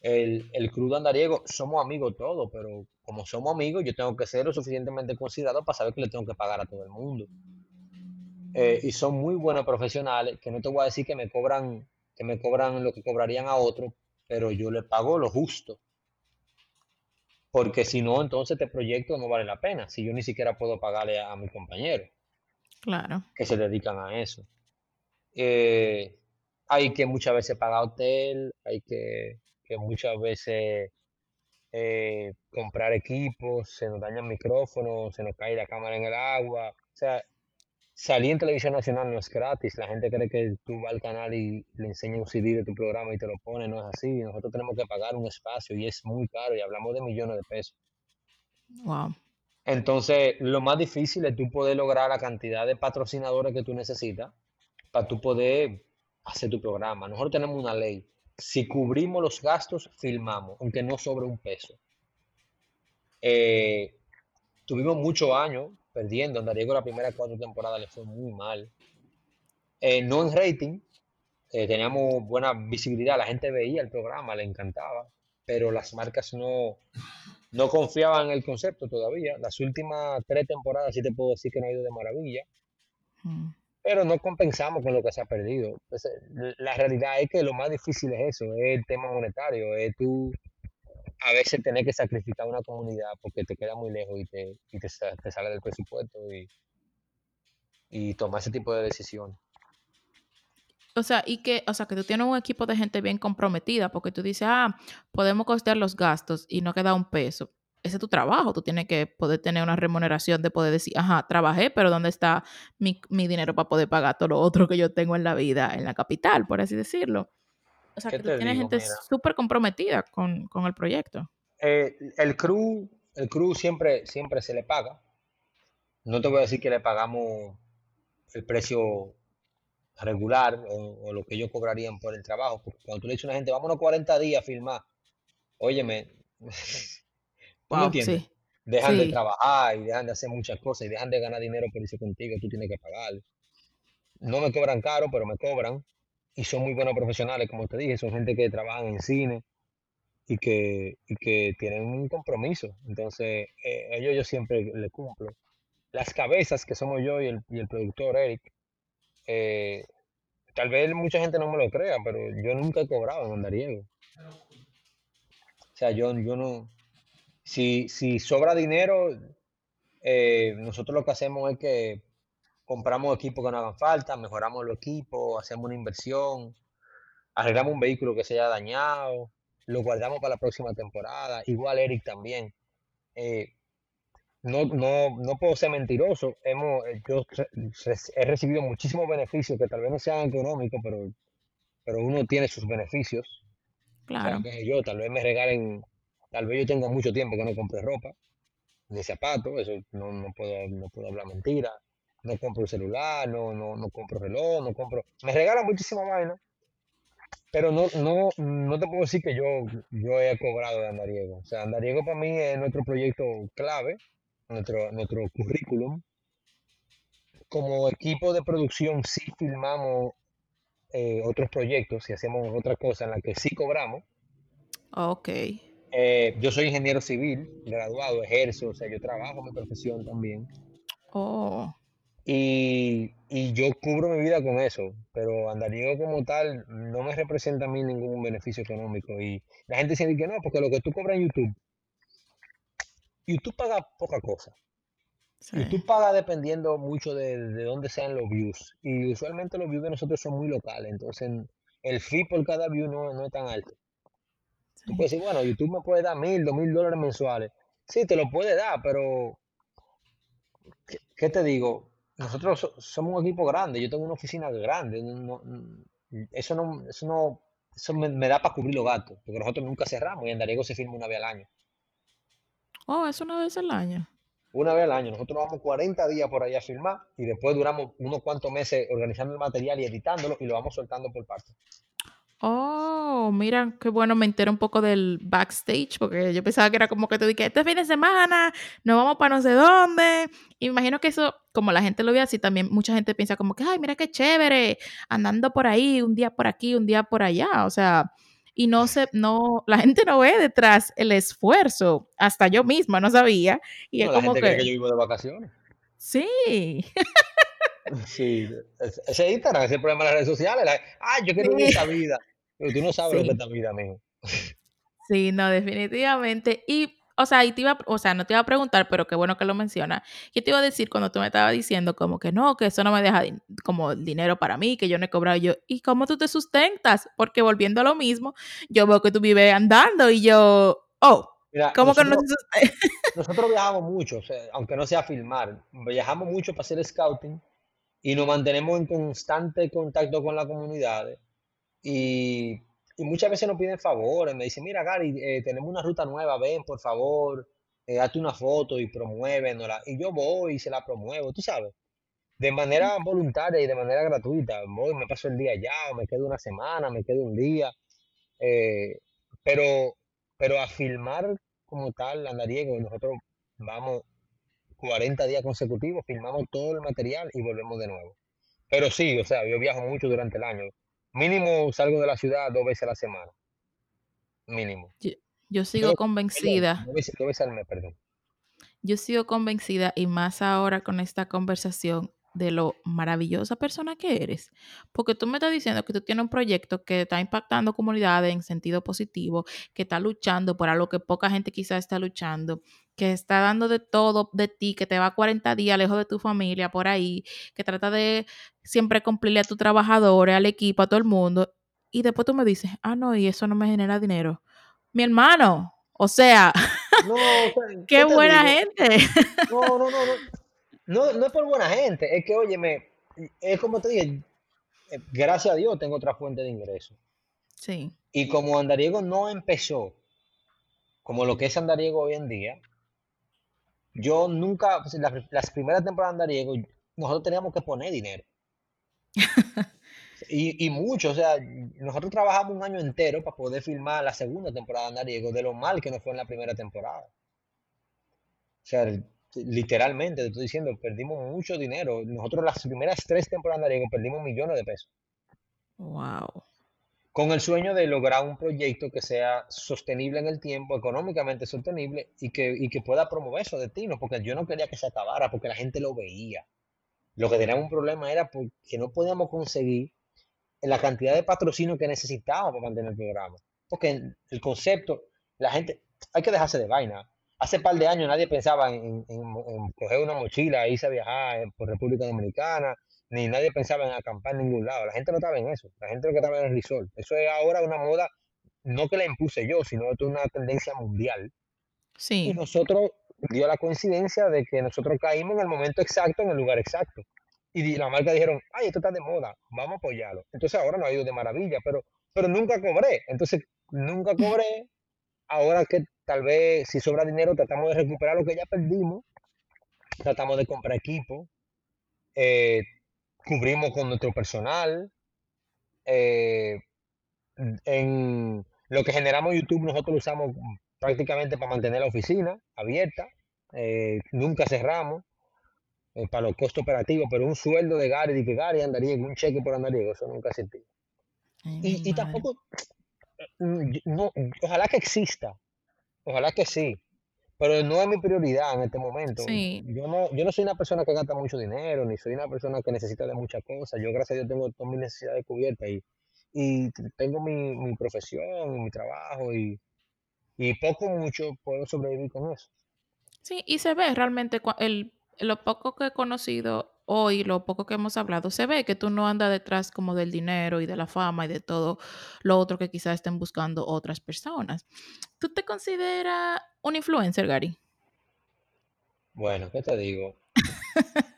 El, el crew de Andariego, somos amigos todos, pero como somos amigos, yo tengo que ser lo suficientemente considerado para saber que le tengo que pagar a todo el mundo. Eh, y son muy buenos profesionales, que no te voy a decir que me cobran, que me cobran lo que cobrarían a otros, pero yo les pago lo justo, porque si no, entonces este proyecto no vale la pena, si yo ni siquiera puedo pagarle a, a mis compañeros Claro. que se dedican a eso. Eh, hay que muchas veces pagar hotel, hay que, que muchas veces eh, comprar equipos, se nos dañan micrófonos, se nos cae la cámara en el agua. O sea, salir en televisión nacional no es gratis. La gente cree que tú vas al canal y le enseñas un CD de tu programa y te lo pone, no es así. Nosotros tenemos que pagar un espacio y es muy caro y hablamos de millones de pesos. Wow. Entonces, lo más difícil es tú poder lograr la cantidad de patrocinadores que tú necesitas para tú poder hacer tu programa. Nosotros tenemos una ley. Si cubrimos los gastos, filmamos, aunque no sobre un peso. Eh, tuvimos muchos años perdiendo. Andariego la primera cuatro temporadas le fue muy mal. Eh, no en rating, eh, teníamos buena visibilidad, la gente veía el programa, le encantaba, pero las marcas no, no confiaban en el concepto todavía. Las últimas tres temporadas sí te puedo decir que no ha ido de maravilla. Mm. pero no compensamos con lo que se ha perdido. Entonces, la realidad es que lo más difícil es eso, es el tema monetario, es tú a veces tener que sacrificar una comunidad porque te queda muy lejos y te, y te, sa- te sale del presupuesto y, y tomar ese tipo de decisiones. O sea, y que, o sea, que tú tienes un equipo de gente bien comprometida, porque tú dices, ah, podemos costear los gastos y no queda un peso. Ese es tu trabajo, tú tienes que poder tener una remuneración de poder decir, ajá, trabajé, pero ¿dónde está mi, mi dinero para poder pagar todo lo otro que yo tengo en la vida, en la capital, por así decirlo? O sea, ¿Qué que tú tienes digo? gente súper comprometida con, con el proyecto. eh, el crew, el crew siempre, siempre se le paga. No te voy a decir que le pagamos el precio regular o, o lo que ellos cobrarían por el trabajo, porque cuando tú le dices a una gente, vámonos 40 días a filmar, óyeme, ¿tú me Wow, entiendes? sí, Dejan de sí, trabajar y dejan de hacer muchas cosas y dejan de ganar dinero por irse contigo, tú tienes que pagar. No me cobran caro, pero me cobran y son muy buenos profesionales, como te dije, son gente que trabajan en cine y que, y que tienen un compromiso. Entonces, eh, ellos yo siempre le cumplo. Las cabezas que somos yo y el, y el productor Eric, eh, tal vez mucha gente no me lo crea, pero yo nunca he cobrado en Andariego. O sea, yo, yo no, si, si sobra dinero, eh, nosotros lo que hacemos es que compramos equipos que no hagan falta, mejoramos los equipos, hacemos una inversión, arreglamos un vehículo que se haya dañado, lo guardamos para la próxima temporada. Igual Eric también. Eh, no, no, no puedo ser mentiroso. Hemos, eh, yo he recibido muchísimos beneficios que tal vez no sean económicos, pero, pero uno tiene sus beneficios. O sea, claro. qué sé yo, tal vez me regalen, tal vez yo tengo mucho tiempo que no compre ropa, ni zapatos, eso no, no puedo, no puedo hablar mentira. No compro celular, no, no, no compro reloj, no compro. Me regalan muchísima vaina, pero no, no, no te puedo decir que yo, yo he cobrado de Andariego. O sea, Andariego para mí es nuestro proyecto clave, nuestro, nuestro currículum. Como equipo de producción sí filmamos eh, otros proyectos y hacemos otra cosa en la que sí cobramos. Ok. Eh, yo soy ingeniero civil, graduado, ejerzo, o sea, yo trabajo mi profesión también. Oh, Y, y yo cubro mi vida con eso, pero Andariego como tal no me representa a mí ningún beneficio económico. Y la gente dice que no, porque lo que tú cobras en YouTube, YouTube paga poca cosa. sí, YouTube paga dependiendo mucho de, de dónde sean los views. Y usualmente los views de nosotros son muy locales, entonces el fee por cada view no, no es tan alto. Tú sí. puedes decir, bueno, YouTube me puede dar mil, dos mil dólares mensuales. Sí, te lo puede dar, pero ¿qué, qué te digo? Nosotros so- somos un equipo grande, yo tengo una oficina grande. no- eso no, eso no, eso me, me da para cubrir los gastos, porque nosotros nunca cerramos y en Dariego se firma una vez al año. Oh, es una vez al año. Una vez al año. Nosotros nos vamos 40 días por ahí a filmar y después duramos unos cuantos meses organizando el material y editándolo y lo vamos soltando por partes. Oh, mira, qué bueno, me entero un poco del backstage, porque yo pensaba que era como que tú dije, este fin de semana nos vamos para no sé dónde. Y me imagino que eso, como la gente lo ve así, también mucha gente piensa como que, ay, mira qué chévere, andando por ahí, un día por aquí, un día por allá. O sea, y no se, no, la gente no ve detrás el esfuerzo. Hasta yo misma no sabía. Y es No, la como gente cree que que, yo vivo de vacaciones. sí, Sí, es- ese Instagram, ese es el problema de las redes sociales. la- ah, yo quiero vivir esta vida. Pero tú no sabes lo que es sí. esta vida, mijo. Sí, no, definitivamente. Y, o sea, y te iba, o sea, no te iba a preguntar, pero qué bueno que lo menciona. Yo te iba a decir cuando tú me estabas diciendo como que no, que eso no me deja como dinero para mí, que yo no he cobrado yo. ¿Y cómo tú te sustentas? Porque volviendo a lo mismo, yo veo que tú vives andando y yo, oh, Mira, ¿cómo que no nosotros, te sustentas? nosotros viajamos mucho, o sea, aunque no sea filmar, viajamos mucho para hacer scouting y nos mantenemos en constante contacto con la comunidad. Y, y muchas veces nos piden favores, me dicen, mira, Gary, eh, tenemos una ruta nueva, ven, por favor, eh, hazte una foto y promuévenosla. Y yo voy y se la promuevo, tú sabes, de manera voluntaria y de manera gratuita. Voy, me paso el día allá, o me quedo una semana, me quedo un día. eh, pero, pero a filmar como tal, andariego, nosotros vamos 40 días consecutivos, filmamos todo el material y volvemos de nuevo. Pero sí, o sea, yo viajo mucho durante el año. Mínimo salgo de la ciudad dos veces a la semana, mínimo. Yo, yo sigo Dos, perdón, convencida, dos veces, dos veces al mes, perdón. yo sigo convencida y más ahora con esta conversación de lo maravillosa persona que eres. Porque tú me estás diciendo que tú tienes un proyecto que está impactando comunidades en sentido positivo, que está luchando por algo que poca gente quizás está luchando, que está dando de todo de ti, que te va 40 días lejos de tu familia por ahí, que trata de siempre cumplirle a tus trabajadores, al equipo, a todo el mundo. Y después tú me dices, ah, no, y eso no me genera dinero. Mi hermano, o sea, No, o sea, qué ¿qué te buena digo? gente. No, no, no, no. No, no es por buena gente, es que, óyeme, es como te dije, eh, gracias a Dios tengo otra fuente de ingreso. Sí, Y como Andariego no empezó como lo que es Andariego hoy en día, yo nunca, pues, las, las primeras temporadas de Andariego, nosotros teníamos que poner dinero. Y, y mucho, o sea, nosotros trabajamos un año entero para poder filmar la segunda temporada de Andariego, de lo mal que nos fue en la primera temporada. O sea, literalmente, te estoy diciendo, perdimos mucho dinero. Nosotros las primeras tres temporadas de perdimos millones de pesos. wow. con el sueño de lograr un proyecto que sea sostenible en el tiempo, económicamente sostenible y que, y que pueda promover esos destinos, porque yo no quería que se acabara, porque la gente lo veía. Lo que teníamos un problema era porque no podíamos conseguir la cantidad de patrocinio que necesitábamos para mantener el programa. Porque el concepto, la gente, hay que dejarse de vaina. Hace par de años nadie pensaba en, en- en coger una mochila e irse a viajar por República Dominicana, ni nadie pensaba en acampar en ningún lado. La gente no estaba en eso. La gente lo que estaba en el resort. Eso es ahora una moda, no que la impuse yo, sino que es una tendencia mundial. Y Sí, nosotros dio la coincidencia de que nosotros caímos en el momento exacto, en el lugar exacto. Y la marca dijeron, ay, esto está de moda, vamos a apoyarlo. Entonces ahora nos ha ido de maravilla, pero, pero nunca cobré. Entonces nunca cobré. Ahora que tal vez si sobra dinero tratamos de recuperar lo que ya perdimos, tratamos de comprar equipo, eh, cubrimos con nuestro personal. eh, en lo que generamos YouTube nosotros lo usamos prácticamente para mantener la oficina abierta. eh, nunca cerramos para los costos operativos, pero un sueldo de Gary, de que Gary andaría un cheque por andariego, eso nunca ay, mi Y, y tampoco, no, ojalá que exista, ojalá que sí, pero no es mi prioridad en este momento. Sí, Yo no, yo no soy una persona que gasta mucho dinero, ni soy una persona que necesita de muchas cosas. Yo, gracias a Dios, tengo todas mis necesidades cubiertas y, y tengo mi, mi profesión, y mi trabajo y, y poco o mucho puedo sobrevivir con eso. sí, y se ve realmente el, lo poco que he conocido hoy, lo poco que hemos hablado, se ve que tú no andas detrás como del dinero y de la fama y de todo lo otro que quizás estén buscando otras personas. ¿Tú te consideras un influencer, Gary? Bueno, ¿qué te digo?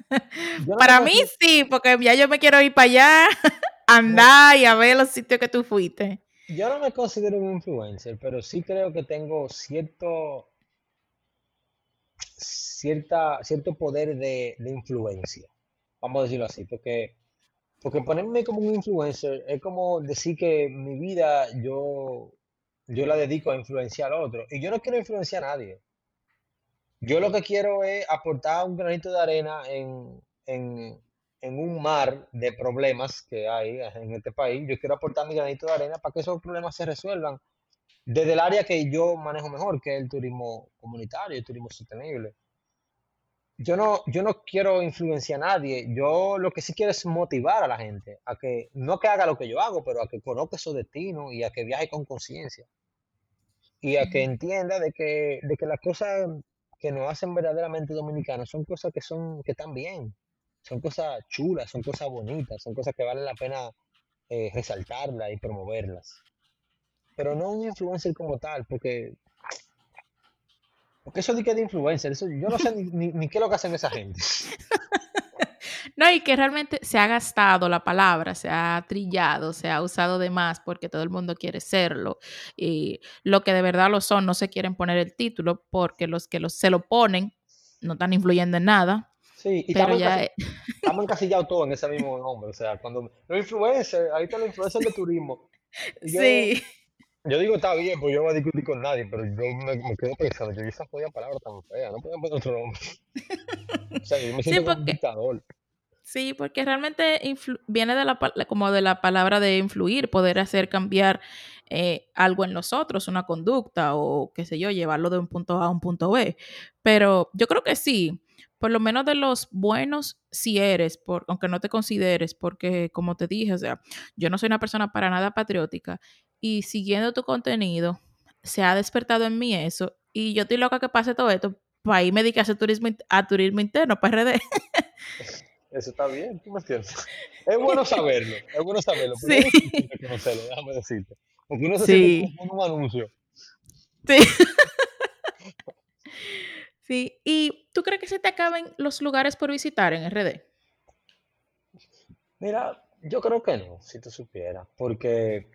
No Para mí sí, porque ya yo me quiero ir para allá, no, andar y a ver los sitios que tú fuiste. yo no me considero un influencer, pero sí creo que tengo cierto, cierta, cierto poder de, de influencia, vamos a decirlo así, porque, porque ponerme como un influencer es como decir que mi vida yo, yo la dedico a influenciar a otro, y yo no quiero influenciar a nadie. Yo lo que quiero es aportar un granito de arena en, en, en un mar de problemas que hay en este país. Yo quiero aportar mi granito de arena para que esos problemas se resuelvan desde el área que yo manejo mejor, que es el turismo comunitario, el turismo sostenible. Yo no, yo no quiero influenciar a nadie. Yo lo que sí quiero es motivar a la gente a que no que haga lo que yo hago, pero a que conozca su destino y a que viaje con conciencia y a que entienda de que, de que las cosas que nos hacen verdaderamente dominicanos son cosas que son, que están bien, son cosas chulas, son cosas bonitas, son cosas que valen la pena eh, resaltarlas y promoverlas. Pero no un influencer como tal, porque, porque eso de que de influencer, eso, yo no sé ni, ni, ni qué es lo que hacen esa gente. No, y que realmente se ha gastado la palabra, se ha trillado, se ha usado de más porque todo el mundo quiere serlo. Y lo que de verdad lo son, no se quieren poner el título porque los que los, se lo ponen no están influyendo en nada, Sí, y pero estamos, ya, eh, estamos encasillados todos en ese mismo nombre. O sea, cuando los influencers, ahí están los influencers de turismo. Yo, sí, Yo digo, está bien, pues yo no voy a discutir con nadie, pero yo me, me quedo pensando, yo esa jodida palabra tan fea, no podía poner otro nombre. O sea, yo me sí, siento como un porque dictador. Sí, porque realmente viene de la, como de la palabra de influir, poder hacer cambiar eh, algo en nosotros, una conducta o qué sé yo, llevarlo de un punto A a un punto B. Pero yo creo que sí, por lo menos de los buenos, si eres, por, aunque no te consideres, porque como te dije, o sea, yo no soy una persona para nada patriótica y siguiendo tu contenido, se ha despertado en mí eso y yo estoy loca que pase todo esto para irme a hacer turismo, a turismo interno, para RD. Eso está bien, tú me entiendes. Es bueno saberlo, es bueno saberlo, Sí. no es conocerlo, déjame decirte. Porque uno se Sí. siente como un anuncio. Sí. Sí, ¿y tú crees que se te acaben los lugares por visitar en RD? Mira, yo creo que no, si tú supieras, porque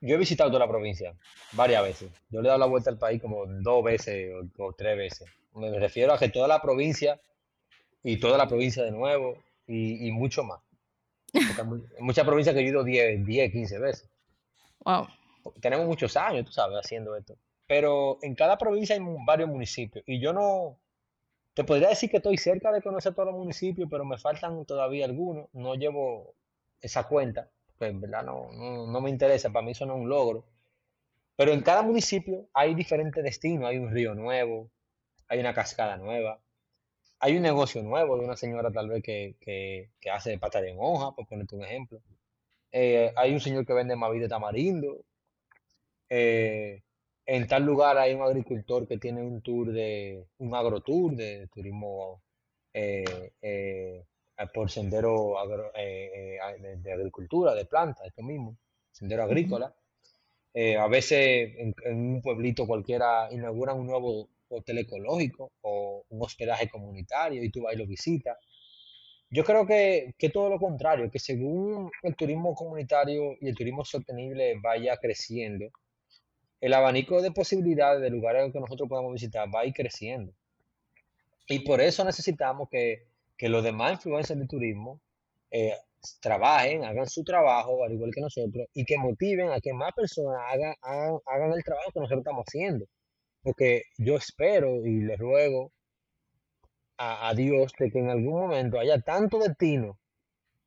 yo he visitado toda la provincia varias veces. Yo le he dado la vuelta al país como dos veces o, o tres veces. Me refiero a que toda la provincia y toda la provincia de nuevo y, y mucho más. Muchas provincias que yo he ido 10, 10, 15 veces. Wow. Tenemos muchos años, tú sabes, haciendo esto. Pero en cada provincia hay varios municipios y yo no, te podría decir que estoy cerca de conocer todos los municipios, pero me faltan todavía algunos. No llevo esa cuenta, pues en verdad no, no, no me interesa, para mí eso no es un logro. Pero en cada municipio hay diferentes destinos. Hay un río nuevo, hay una cascada nueva, hay un negocio nuevo de una señora tal vez que, que, que hace pata de hoja, por ponerte un ejemplo. Eh, hay un señor que vende maíz de tamarindo. Eh, en tal lugar hay un agricultor que tiene un tour de, un agrotour de turismo eh, por sendero agro- eh, eh, de, agricultura, de plantas, esto mismo, sendero agrícola. Eh, a veces en, en un pueblito cualquiera inauguran un nuevo hotel ecológico o un hospedaje comunitario y tú vas y lo visitas. Yo creo que, que todo lo contrario, que según el turismo comunitario y el turismo sostenible vaya creciendo, el abanico de posibilidades de lugares que nosotros podamos visitar va a ir creciendo. Y por eso necesitamos que, que los demás influencers de turismo eh, trabajen, hagan su trabajo, al igual que nosotros, y que motiven a que más personas hagan, hagan, hagan el trabajo que nosotros estamos haciendo. Porque yo espero y le ruego a, a Dios de que en algún momento haya tanto destino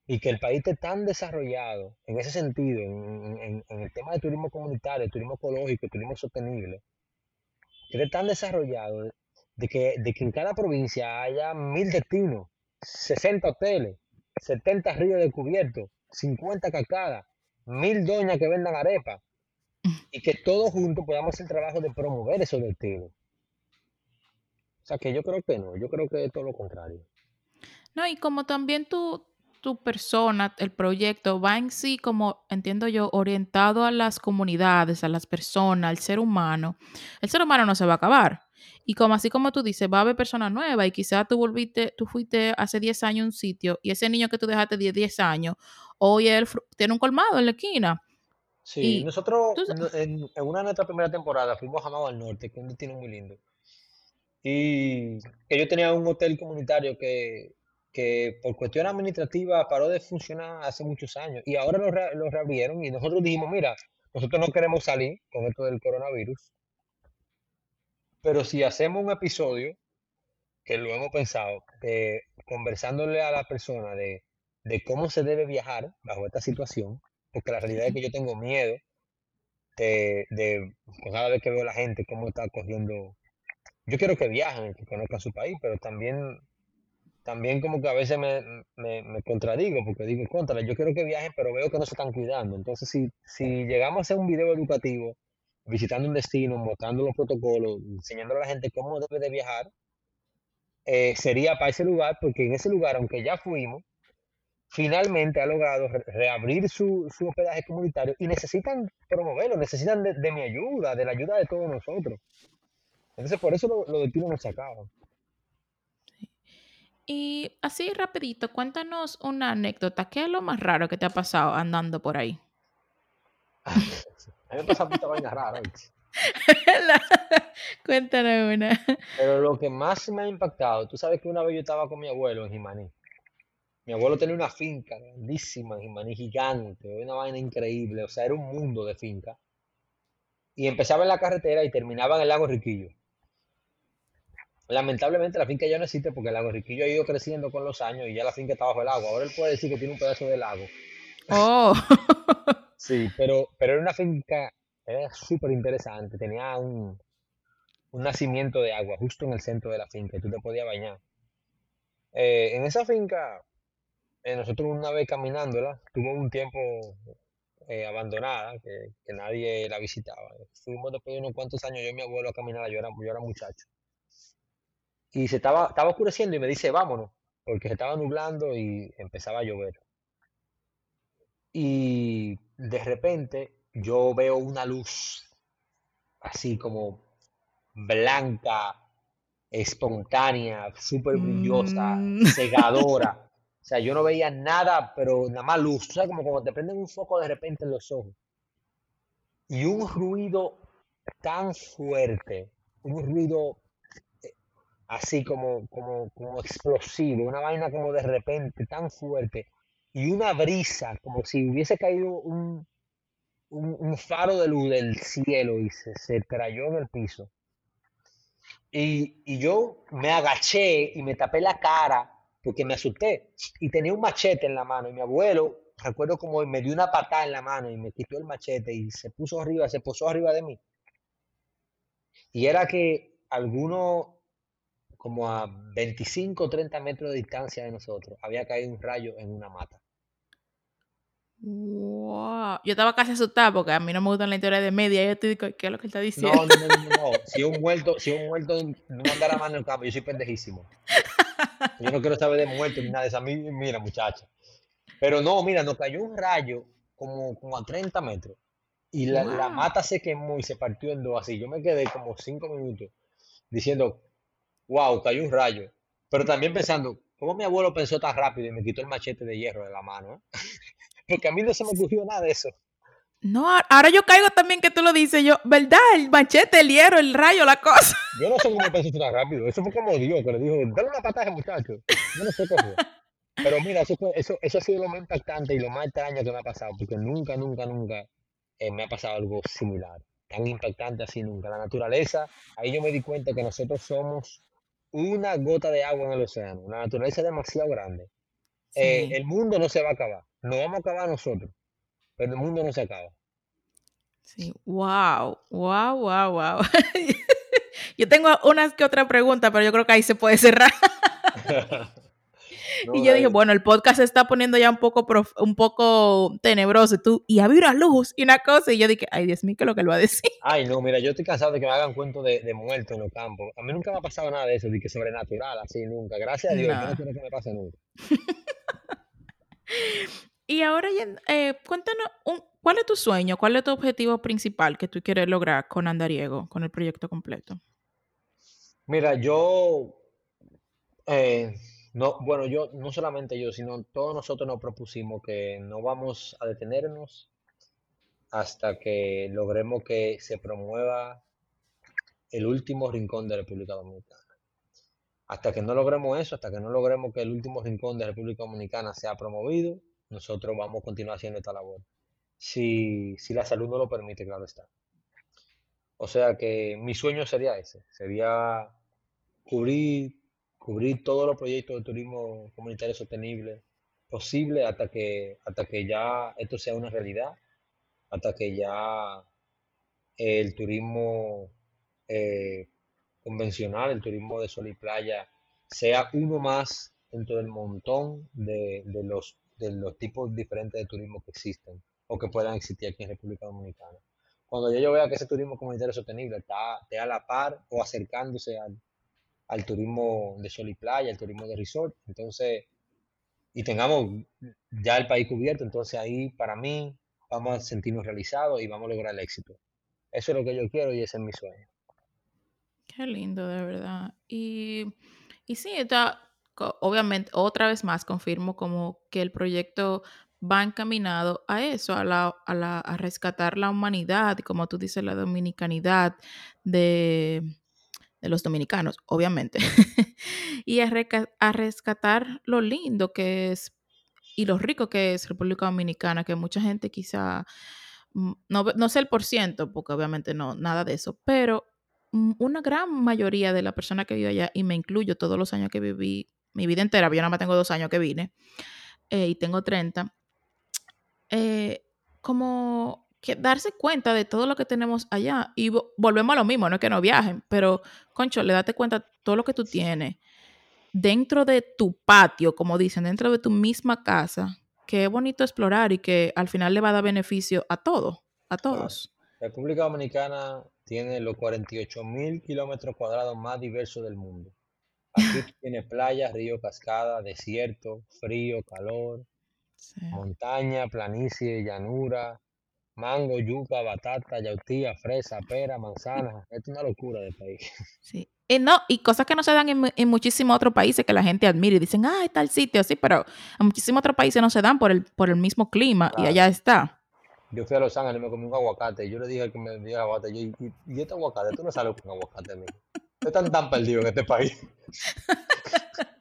y que el país esté tan desarrollado en ese sentido, en, en- en el tema de turismo comunitario, turismo ecológico, turismo sostenible, que esté tan desarrollado de que, de que en cada provincia haya mil destinos, 60 hoteles, 70 ríos descubiertos, 50 cascadas, mil doñas que vendan arepas, y que todos juntos podamos hacer el trabajo de promover esos destinos. O sea que yo creo que no, yo creo que es todo lo contrario. No, y como también tu, tu persona, el proyecto va en sí, como entiendo yo, orientado a las comunidades, a las personas, al ser humano, el ser humano no se va a acabar. Y como así como tú dices, va a haber personas nuevas y quizás tú volviste, tú fuiste hace 10 años a un sitio y ese niño que tú dejaste 10, 10 años, hoy él tiene un colmado en la esquina. Sí, Y nosotros tú, en, en una de nuestras primeras temporadas fuimos a Jamao al Norte, que es un destino muy lindo. Y ellos tenían un hotel comunitario que, que por cuestión administrativa paró de funcionar hace muchos años. Y ahora lo, re- lo reabrieron y nosotros dijimos, mira, nosotros no queremos salir con esto del coronavirus, pero si hacemos un episodio, que lo hemos pensado, de conversándole a la persona de, de cómo se debe viajar bajo esta situación, porque la realidad es que yo tengo miedo de, de cada vez que veo a la gente cómo está cogiendo yo quiero que viajen, que conozcan su país, pero también, también como que a veces me, me, me contradigo, porque digo, contra, yo quiero que viajen, pero veo que no se están cuidando. Entonces, si, si llegamos a hacer un video educativo, visitando un destino, mostrando los protocolos, enseñándole a la gente cómo debe de viajar, eh, sería para ese lugar, porque en ese lugar, aunque ya fuimos, finalmente ha logrado re- reabrir su, su hospedaje comunitario y necesitan promoverlo, necesitan de, de mi ayuda, de la ayuda de todos nosotros. Entonces, por eso lo- los destinos no se acaban. y así rapidito, cuéntanos una anécdota. ¿Qué es lo más raro que te ha pasado andando por ahí? A mí me pasa mucha vaina rara. Cuéntanos una. Pero lo que más me ha impactado, tú sabes que una vez yo estaba con mi abuelo en Jimaní. Mi abuelo tenía una finca grandísima en Jimaní, gigante, una vaina increíble, o sea, era un mundo de finca. Y empezaba en la carretera y terminaba en el lago Riquillo. Lamentablemente la finca ya no existe porque el lago Riquillo ha ido creciendo con los años y ya la finca está bajo el agua. Ahora él puede decir que tiene un pedazo de lago. Oh. Sí, pero, pero era una finca, era súper interesante. Tenía un, un nacimiento de agua justo en el centro de la finca y tú te podías bañar. Eh, en esa finca, eh, nosotros una vez caminándola, tuvo un tiempo eh, abandonada, que, que nadie la visitaba. Fuimos después de unos cuantos años, yo y mi abuelo a caminar, yo era, yo era muchacho. Y se estaba, estaba oscureciendo y me dice, vámonos, porque se estaba nublando y empezaba a llover. Y de repente yo veo una luz así como blanca, espontánea, súper brillosa, Mm. cegadora. O sea, yo no veía nada, pero nada más luz. O sea, como cuando te prenden un foco de repente en los ojos. Y un ruido tan fuerte, un ruido así como, como, como explosivo, una vaina como de repente tan fuerte. Y una brisa, como si hubiese caído un, un, faro de luz del cielo y se, se trayó en el piso. Y, y yo me agaché y me tapé la cara porque me asusté. Y tenía un machete en la mano. Y mi abuelo, recuerdo como me dio una patada en la mano y me quitó el machete y se puso arriba, se posó arriba de mí. Y era que alguno, como a 25 o 30 metros de distancia de nosotros, había caído un rayo en una mata. Wow. Yo estaba casi asustada porque a mí no me gustan la historia de media. Yo digo, ¿qué es lo que está diciendo? No, no, no, no. Si un muerto, si un muerto no andara mano en el campo, yo soy pendejísimo. Yo no quiero saber de muerto ni nada de eso. A mí, mira, muchacha. Pero no, mira, nos cayó un rayo como, como a 30 metros. Y la, la mata se quemó y se partió en dos así. Yo me quedé como 5 minutos diciendo, wow, cayó un rayo. Pero también pensando, ¿cómo mi abuelo pensó tan rápido y me quitó el machete de hierro de la mano? eh? Porque a mí no se me ocurrió nada de eso. No, ahora yo caigo también que tú lo dices. Yo, ¿verdad? El machete, el hierro, el rayo, la cosa. Yo no sé cómo pensó tan rápido. Eso fue como Dios que le dijo, dale una patada muchacho. Yo no sé qué fue. Pero mira, eso, fue- eso, eso ha sido lo más impactante y lo más extraño que me ha pasado, porque nunca, nunca, nunca eh, me ha pasado algo similar. Tan impactante así nunca. La naturaleza, ahí yo me di cuenta que nosotros somos una gota de agua en el océano. La naturaleza es demasiado grande. Eh, el mundo no se va a acabar. Nos vamos a acabar nosotros, pero el mundo no se acaba. sí. Wow, wow, wow, wow. Yo tengo unas que otra pregunta, pero yo creo que ahí se puede cerrar. No, Y yo dije, bueno, el podcast se está poniendo ya un poco, prof- un poco tenebroso. Y tú, y había una luz y una cosa. Y yo dije, ay, Dios mío, ¿qué es lo que él va a decir? Ay, no, mira, yo estoy cansado de que me hagan cuentos de, de muertos en los campos. A mí nunca me ha pasado nada de eso, de que sobrenatural, así, nunca. Gracias a Dios, no No. quiero que me pase nunca. Y ahora, eh, cuéntanos, un- ¿cuál es tu sueño? ¿Cuál es tu objetivo principal que tú quieres lograr con Andariego, con el proyecto completo? Mira, yo, eh, no, bueno, yo, no solamente yo, sino todos nosotros nos propusimos que no vamos a detenernos hasta que logremos que se promueva el último rincón de República Dominicana. Hasta que no logremos eso, hasta que no logremos que el último rincón de República Dominicana sea promovido, nosotros vamos a continuar haciendo esta labor. Si, si la salud no lo permite, claro está. O sea que mi sueño sería ese, sería cubrir, cubrir todos los proyectos de turismo comunitario sostenible posible hasta que, hasta que ya esto sea una realidad, hasta que ya el turismo eh, convencional, el turismo de sol y playa, sea uno más dentro del montón de, de los, de los tipos diferentes de turismo que existen o que puedan existir aquí en República Dominicana. Cuando ya yo vea que ese turismo comunitario sostenible está, esté a la par o acercándose al, al turismo de sol y playa, al turismo de resort, entonces, y tengamos ya el país cubierto, entonces ahí para mí vamos a sentirnos realizados y vamos a lograr el éxito. Eso es lo que yo quiero y ese es mi sueño. Qué lindo, de verdad. Y, y sí, está, obviamente, otra vez más confirmo como que el proyecto va encaminado a eso, a, a, rescatar la humanidad como tú dices, la dominicanidad de, de los dominicanos, obviamente, y a, rescatar lo lindo que es y lo rico que es República Dominicana, que mucha gente quizá, mm, no, no sé el por ciento, porque obviamente no, nada de eso, pero mm, una gran mayoría de la persona que vive allá, y me incluyo todos los años que viví, mi vida entera, yo nada más tengo dos años que vine, eh, y tengo 30, eh, como que darse cuenta de todo lo que tenemos allá. Y volvemos a lo mismo, no es que no viajen, pero, concho, le date cuenta todo lo que tú tienes dentro de tu patio, como dicen, dentro de tu misma casa, que es bonito explorar y que al final le va a dar beneficio a todos, a todos. República Dominicana tiene los 48 mil kilómetros cuadrados más diversos del mundo. Aquí tiene playas, río, cascada, desierto, frío, calor, montaña, planicie, llanura, mango, yuca, batata, yautía, fresa, pera, manzana. Es una locura de país. Sí. Y no, y cosas que no se dan en, muchísimos otros países que la gente admira y dicen, ah, está el sitio, sí, pero en muchísimos otros países no se dan por el, por el mismo clima y allá está. Yo fui a Los Ángeles y me comí un aguacate. Yo le dije que me dio aguacate, yo, y, y este aguacate, tú no sabes con aguacate, amigo. Están tan perdidos en este país.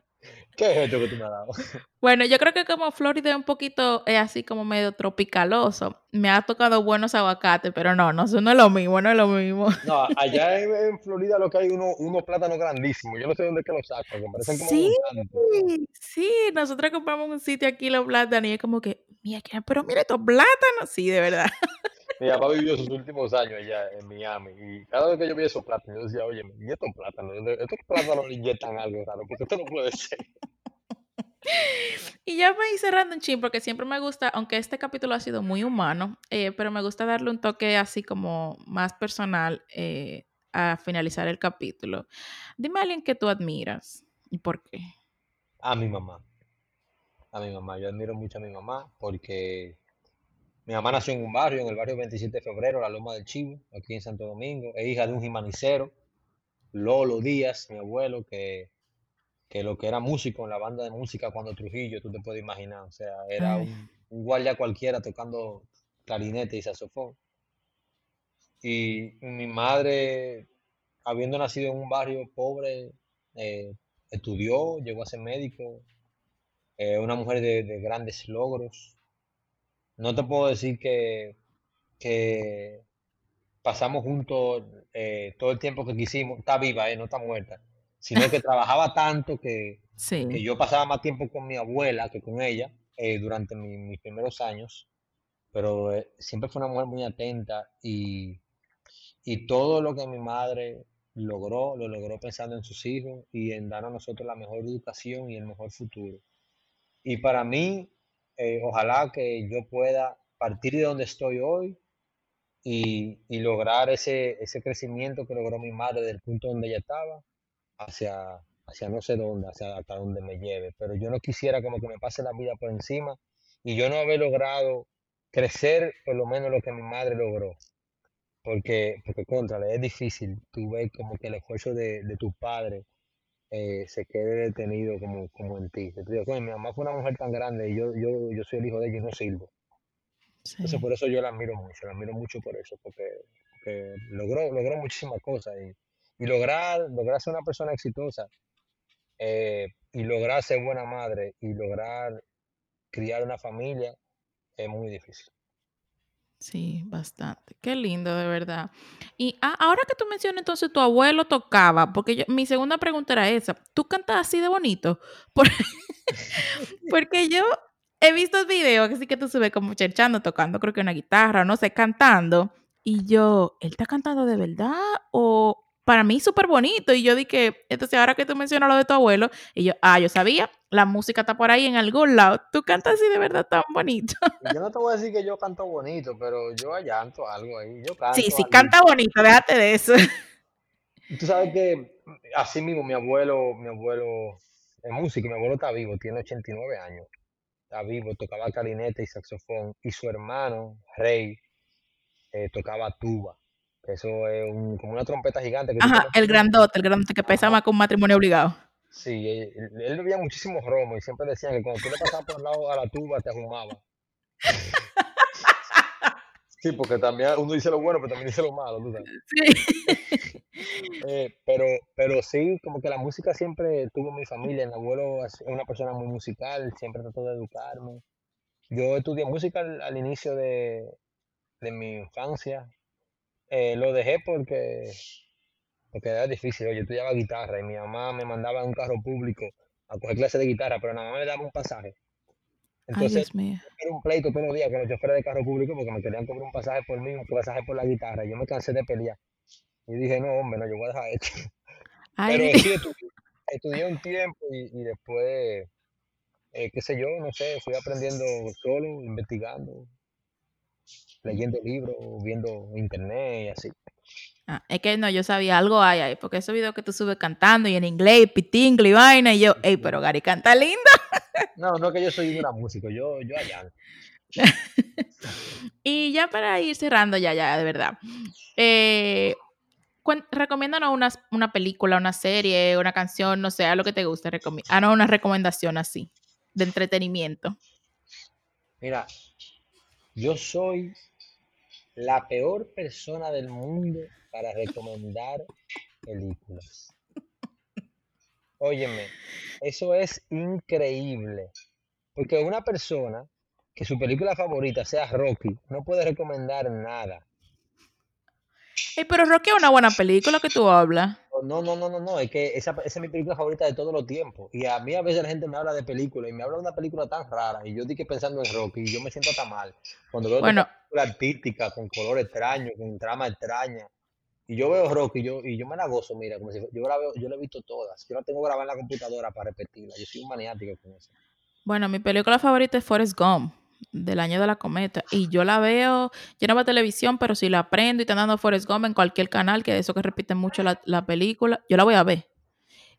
¿Qué es esto que tú me has dado? Bueno, yo creo que como Florida es un poquito es así como medio tropicaloso, me ha tocado buenos aguacates, pero no, no, eso no es lo mismo, no es lo mismo. No, allá en, Florida lo que hay unos uno plátanos grandísimos, yo no sé dónde es que los sacan, que parecen como Sí, sí, nosotros compramos un sitio aquí los plátanos y es como que, mira, pero mira estos plátanos, sí, de verdad. Mi papá vivió sus últimos años allá en Miami y cada vez que yo veía esos plátanos, yo decía, oye, ¿y estos plátanos? ¿Estos plátanos le inyectan algo raro? Porque esto no puede ser. Y ya voy cerrando un ching, porque siempre me gusta, aunque este capítulo ha sido muy humano, eh, pero me gusta darle un toque así como más personal eh, a finalizar el capítulo. Dime a alguien que tú admiras y por qué. A mi mamá. A mi mamá. Yo admiro mucho a mi mamá porque mi mamá nació en un barrio, en el barrio 27 de febrero, la Loma del Chivo, aquí en Santo Domingo. Es hija de un jimanicero, Lolo Díaz, mi abuelo, que que lo que era músico en la banda de música cuando Trujillo, tú te puedes imaginar, o sea, era un, guardia cualquiera tocando clarinete y saxofón. Y mi madre, habiendo nacido en un barrio pobre, eh, estudió, llegó a ser médico, eh, una mujer de, grandes logros. No te puedo decir que, que pasamos juntos eh, todo el tiempo que quisimos, está viva, no está muerta. Sino que trabajaba tanto que, yo pasaba más tiempo con mi abuela que con ella eh, durante mis primeros años, pero eh, siempre fue una mujer muy atenta y, y todo lo que mi madre logró, lo logró pensando en sus hijos y en dar a nosotros la mejor educación y el mejor futuro. Y para mí, eh, ojalá que yo pueda partir de donde estoy hoy y, y, lograr ese, ese crecimiento que logró mi madre del punto donde ella estaba hacia, hacia no sé dónde, hacia hasta donde me lleve, pero yo no quisiera como que me pase la vida por encima y yo no haber logrado crecer por lo menos lo que mi madre logró. Porque, porque contra, es difícil, tú ves como que el esfuerzo de, de tu padre eh, se quede detenido como, como en ti. mi mamá fue una mujer tan grande y yo, yo, yo soy el hijo de ella y no sirvo. Entonces por eso yo la admiro mucho, la admiro mucho por eso, porque, porque logró, logró muchísimas cosas y, y lograr, lograr ser una persona exitosa eh, y lograr ser buena madre y lograr criar una familia es muy difícil. Sí, bastante. Qué lindo, de verdad. Y ah, ahora que tú mencionas entonces tu abuelo tocaba, porque mi segunda pregunta era esa, ¿tú cantas así de bonito? porque yo he visto videos así que tú subes como cherchando, tocando creo que una guitarra, no sé, cantando, y yo, ¿él está cantando de verdad o, para mí súper bonito. Y yo dije, entonces ahora que tú mencionas lo de tu abuelo, y yo, ah, yo sabía, la música está por ahí en algún lado. Tú cantas así de verdad tan bonito. Yo no te voy a decir que yo canto bonito, pero yo allanto algo ahí. Yo canto sí, sí, canta bonito, déjate de eso. Tú sabes que así mismo mi abuelo, mi abuelo es músico, mi abuelo está vivo, tiene 89 años. Está vivo, tocaba clarinete y saxofón. Y su hermano, Rey, eh, tocaba tuba. Eso es como una trompeta gigante. Que Ajá, el grandote, el grandote que pesa más que un matrimonio obligado. Sí, él, bebía muchísimo romo y siempre decían que cuando tú le pasabas por el lado a la tuba te ahumaba. sí, porque también uno dice lo bueno, pero también dice lo malo. Sí. Eh, pero, pero sí, como que la música siempre tuvo mi familia. Mi abuelo es una persona muy musical, siempre trató de educarme. Yo estudié música al, inicio de, de mi infancia, eh, lo dejé porque, porque era difícil. Yo estudiaba guitarra y mi mamá me mandaba en un carro público a coger clases de guitarra, pero nada más me daba un pasaje. Entonces, era un pleito todos los días con los choferes de carro público porque me querían cobrar un pasaje por mí, un pasaje por la guitarra. Yo me cansé de pelear. Y dije, no, hombre, no, yo voy a dejar esto. Pero sí, estudié, un tiempo y, después, eh, qué sé yo, no sé, fui aprendiendo solo, investigando, leyendo libros, viendo internet y así. Ah, es que no, yo sabía algo hay ahí, porque ese video que tú subes cantando y en inglés, pitingle y vaina, y yo, ey, pero Gary canta lindo. No, no que yo soy una músico, yo, yo allá. y ya para ir cerrando, ya, ya, de verdad. Eh, recomiéndanos una, una, película, una serie, una canción, no sé, a lo que te guste. Ah, no, una recomendación así, de entretenimiento. Mira, yo soy la peor persona del mundo para recomendar películas. Óyeme, eso es increíble. Porque una persona que su película favorita sea Rocky no puede recomendar nada. Pero Rocky es una buena película que tú hablas. No, no, no, no, no, es que esa, es mi película favorita de todos los tiempos. Y a mí a veces la gente me habla de películas y me habla de una película tan rara y yo dije pensando en Rocky y yo me siento tan mal. Cuando veo una película artística, con color extraño, con trama extraña, y yo veo Rocky y yo, y yo me la gozo, mira, como si yo la veo, yo la he visto todas. Yo no tengo grabada en la computadora para repetirla. Yo soy un maniático con eso. Bueno, mi película favorita es Forrest Gump, del año de la cometa. Y yo la veo, yo no veo televisión, pero si la prendo y están dando Forrest Gump en cualquier canal, que de eso que repiten mucho la, película, yo la voy a ver.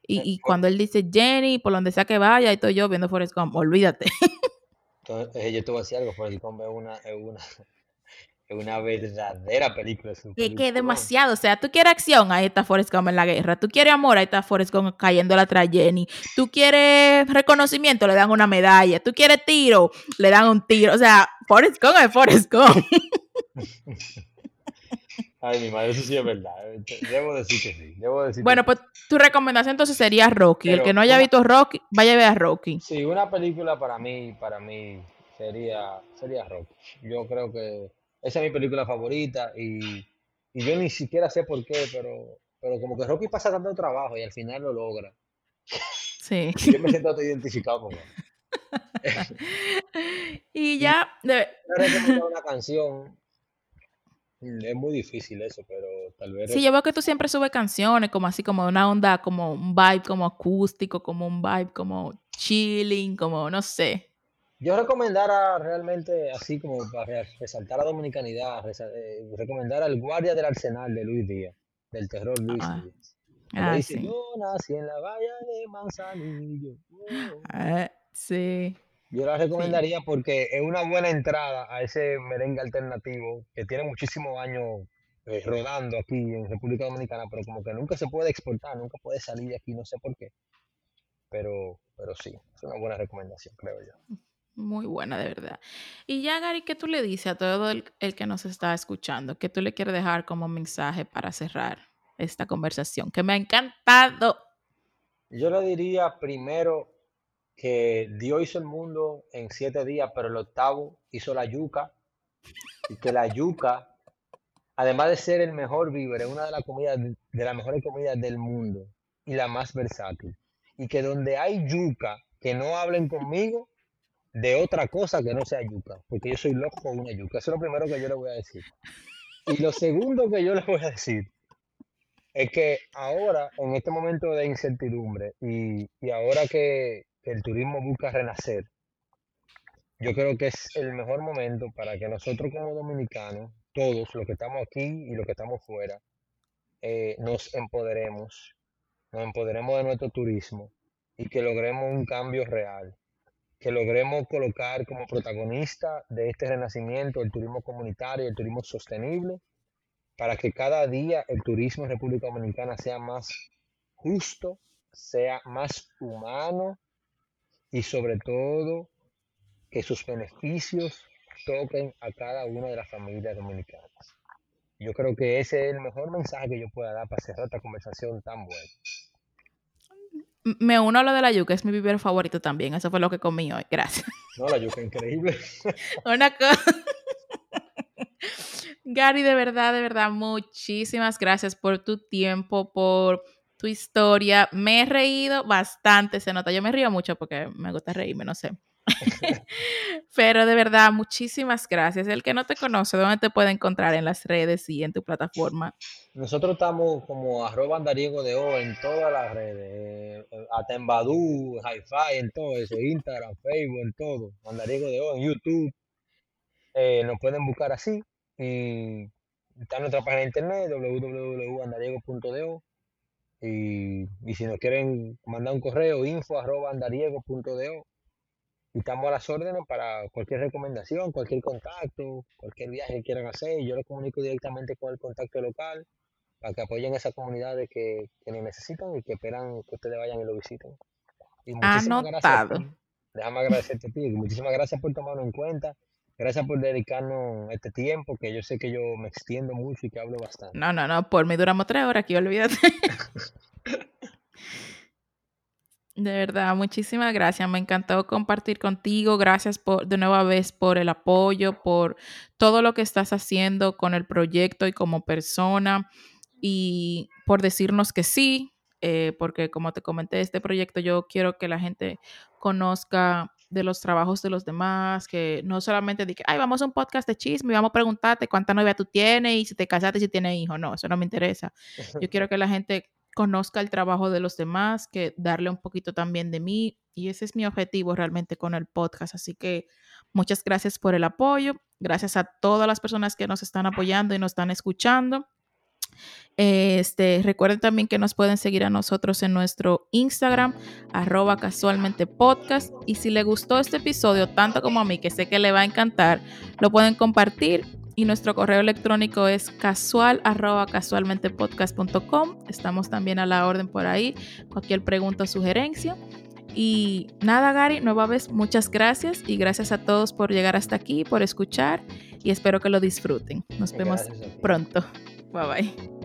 Y, y, cuando él dice Jenny, por donde sea que vaya, y estoy yo viendo Forrest Gump, olvídate. Entonces, eh, yo te voy a decir algo, Forrest Gump es una, es una, es una verdadera película. Es que, que demasiado. O sea, tú quieres acción, ahí está Forrest Gump en la guerra. Tú quieres amor, ahí está Forrest Gump cayendo la Jenny. Tú quieres reconocimiento, le dan una medalla. Tú quieres tiro, le dan un tiro. O sea, Forrest Gump es Forrest Gump. Ay, mi madre, eso sí es verdad. Debo decir que sí. Debo decir bueno, pues tu recomendación entonces sería Rocky. El que no haya visto Rocky, vaya a ver a Rocky. Sí, una película para mí, para mí sería, sería Rocky. Yo creo que esa es mi película favorita y, yo ni siquiera sé por qué, pero, pero como que Rocky pasa tanto trabajo y al final lo logra. Sí. Yo me siento identificado con él. y ya. De... una canción. Es muy difícil eso, pero tal vez. Sí, yo veo que tú siempre subes canciones, como así, como una onda, como un vibe como acústico, como un vibe como chilling, como no sé. Yo recomendara realmente, así como para resaltar la dominicanidad, eh, recomendar al guardia del arsenal de Luis Díaz, del terror Luis ah. Díaz. Ah, dice, yo nací en la valla de Manzanillo. Ah, sí. Yo la recomendaría porque es una buena entrada a ese merengue alternativo que tiene muchísimos años eh, rodando aquí en República Dominicana, pero como que nunca se puede exportar, nunca puede salir de aquí, no sé por qué. Pero, pero sí, es una buena recomendación, creo yo. Muy buena, de verdad. Y ya, Gary, ¿qué tú le dices a todo el, que nos está escuchando? ¿Qué tú le quieres dejar como mensaje para cerrar esta conversación? Que me ha encantado. Yo le diría primero que Dios hizo el mundo en siete días, pero el octavo hizo la yuca. Y que la yuca, además de ser el mejor víver, es una de las comidas, de las mejores comidas del mundo y la más versátil. Y que donde hay yuca, que no hablen conmigo, de otra cosa que no sea yuca, porque yo soy loco con una yuca. Eso es lo primero que yo le voy a decir. Y lo segundo que yo le voy a decir es que ahora, en este momento de incertidumbre y, ahora que, el turismo busca renacer, yo creo que es el mejor momento para que nosotros como dominicanos, todos los que estamos aquí y los que estamos fuera, eh, nos empoderemos, nos empoderemos de nuestro turismo y que logremos un cambio real que logremos colocar como protagonista de este renacimiento el turismo comunitario, el turismo sostenible, para que cada día el turismo en República Dominicana sea más justo, sea más humano y sobre todo que sus beneficios toquen a cada una de las familias dominicanas. Yo creo que ese es el mejor mensaje que yo pueda dar para cerrar esta conversación tan buena me uno a lo de la yuca, es mi vivero favorito también. Eso fue lo que comí hoy. Gracias. No, la yuca increíble. Una cosa. Gary, de verdad, de verdad, muchísimas gracias por tu tiempo, por tu historia. Me he reído bastante, se nota. Yo me río mucho porque me gusta reírme, no sé. Pero de verdad, muchísimas gracias. El que no te conoce, ¿dónde te puede encontrar en las redes y en tu plataforma? Nosotros estamos como arroba andariego de O en todas las redes, eh, Badoo, Hi-Fi, en todo eso, Instagram, Facebook, en todo, andariego de O, en YouTube, eh, nos pueden buscar así, y está en nuestra página de internet, www.andariego.do, y, y si nos quieren mandar un correo, info y estamos a las órdenes para cualquier recomendación, cualquier contacto, cualquier viaje que quieran hacer. Yo lo comunico directamente con el contacto local para que apoyen a esa comunidad de que, que lo necesitan y que esperan que ustedes vayan y lo visiten. Y muchísimas gracias. Anotado. ti. Déjame agradecerte a ti. Muchísimas gracias por tomarlo en cuenta. Gracias por dedicarnos este tiempo, que yo sé que yo me extiendo mucho y que hablo bastante. No, no, no, por mí duramos tres horas aquí, olvídate. De verdad, muchísimas gracias. Me encantó compartir contigo. Gracias por, de nueva vez por el apoyo, por todo lo que estás haciendo con el proyecto y como persona y por decirnos que sí, eh, porque como te comenté, este proyecto yo quiero que la gente conozca de los trabajos de los demás, que no solamente diga, ay, vamos a un podcast de chisme y vamos a preguntarte cuánta novia tú tienes y si te casaste y si tienes hijos. No, eso no me interesa. Yo quiero que la gente conozca el trabajo de los demás, que darle un poquito también de mí. Y ese es mi objetivo realmente con el podcast. Así que muchas gracias por el apoyo. Gracias a todas las personas que nos están apoyando y nos están escuchando. Este, recuerden también que nos pueden seguir a nosotros en nuestro Instagram, arroba casualmente podcast. Y si le gustó este episodio, tanto como a mí, que sé que le va a encantar, lo pueden compartir. Y nuestro correo electrónico es casual arroba casualmentepodcast.com. Estamos también a la orden por ahí. Cualquier pregunta o sugerencia. Y nada, Gary, nueva vez, muchas gracias y gracias a todos por llegar hasta aquí, por escuchar y espero que lo disfruten. Nos vemos pronto. Bye bye.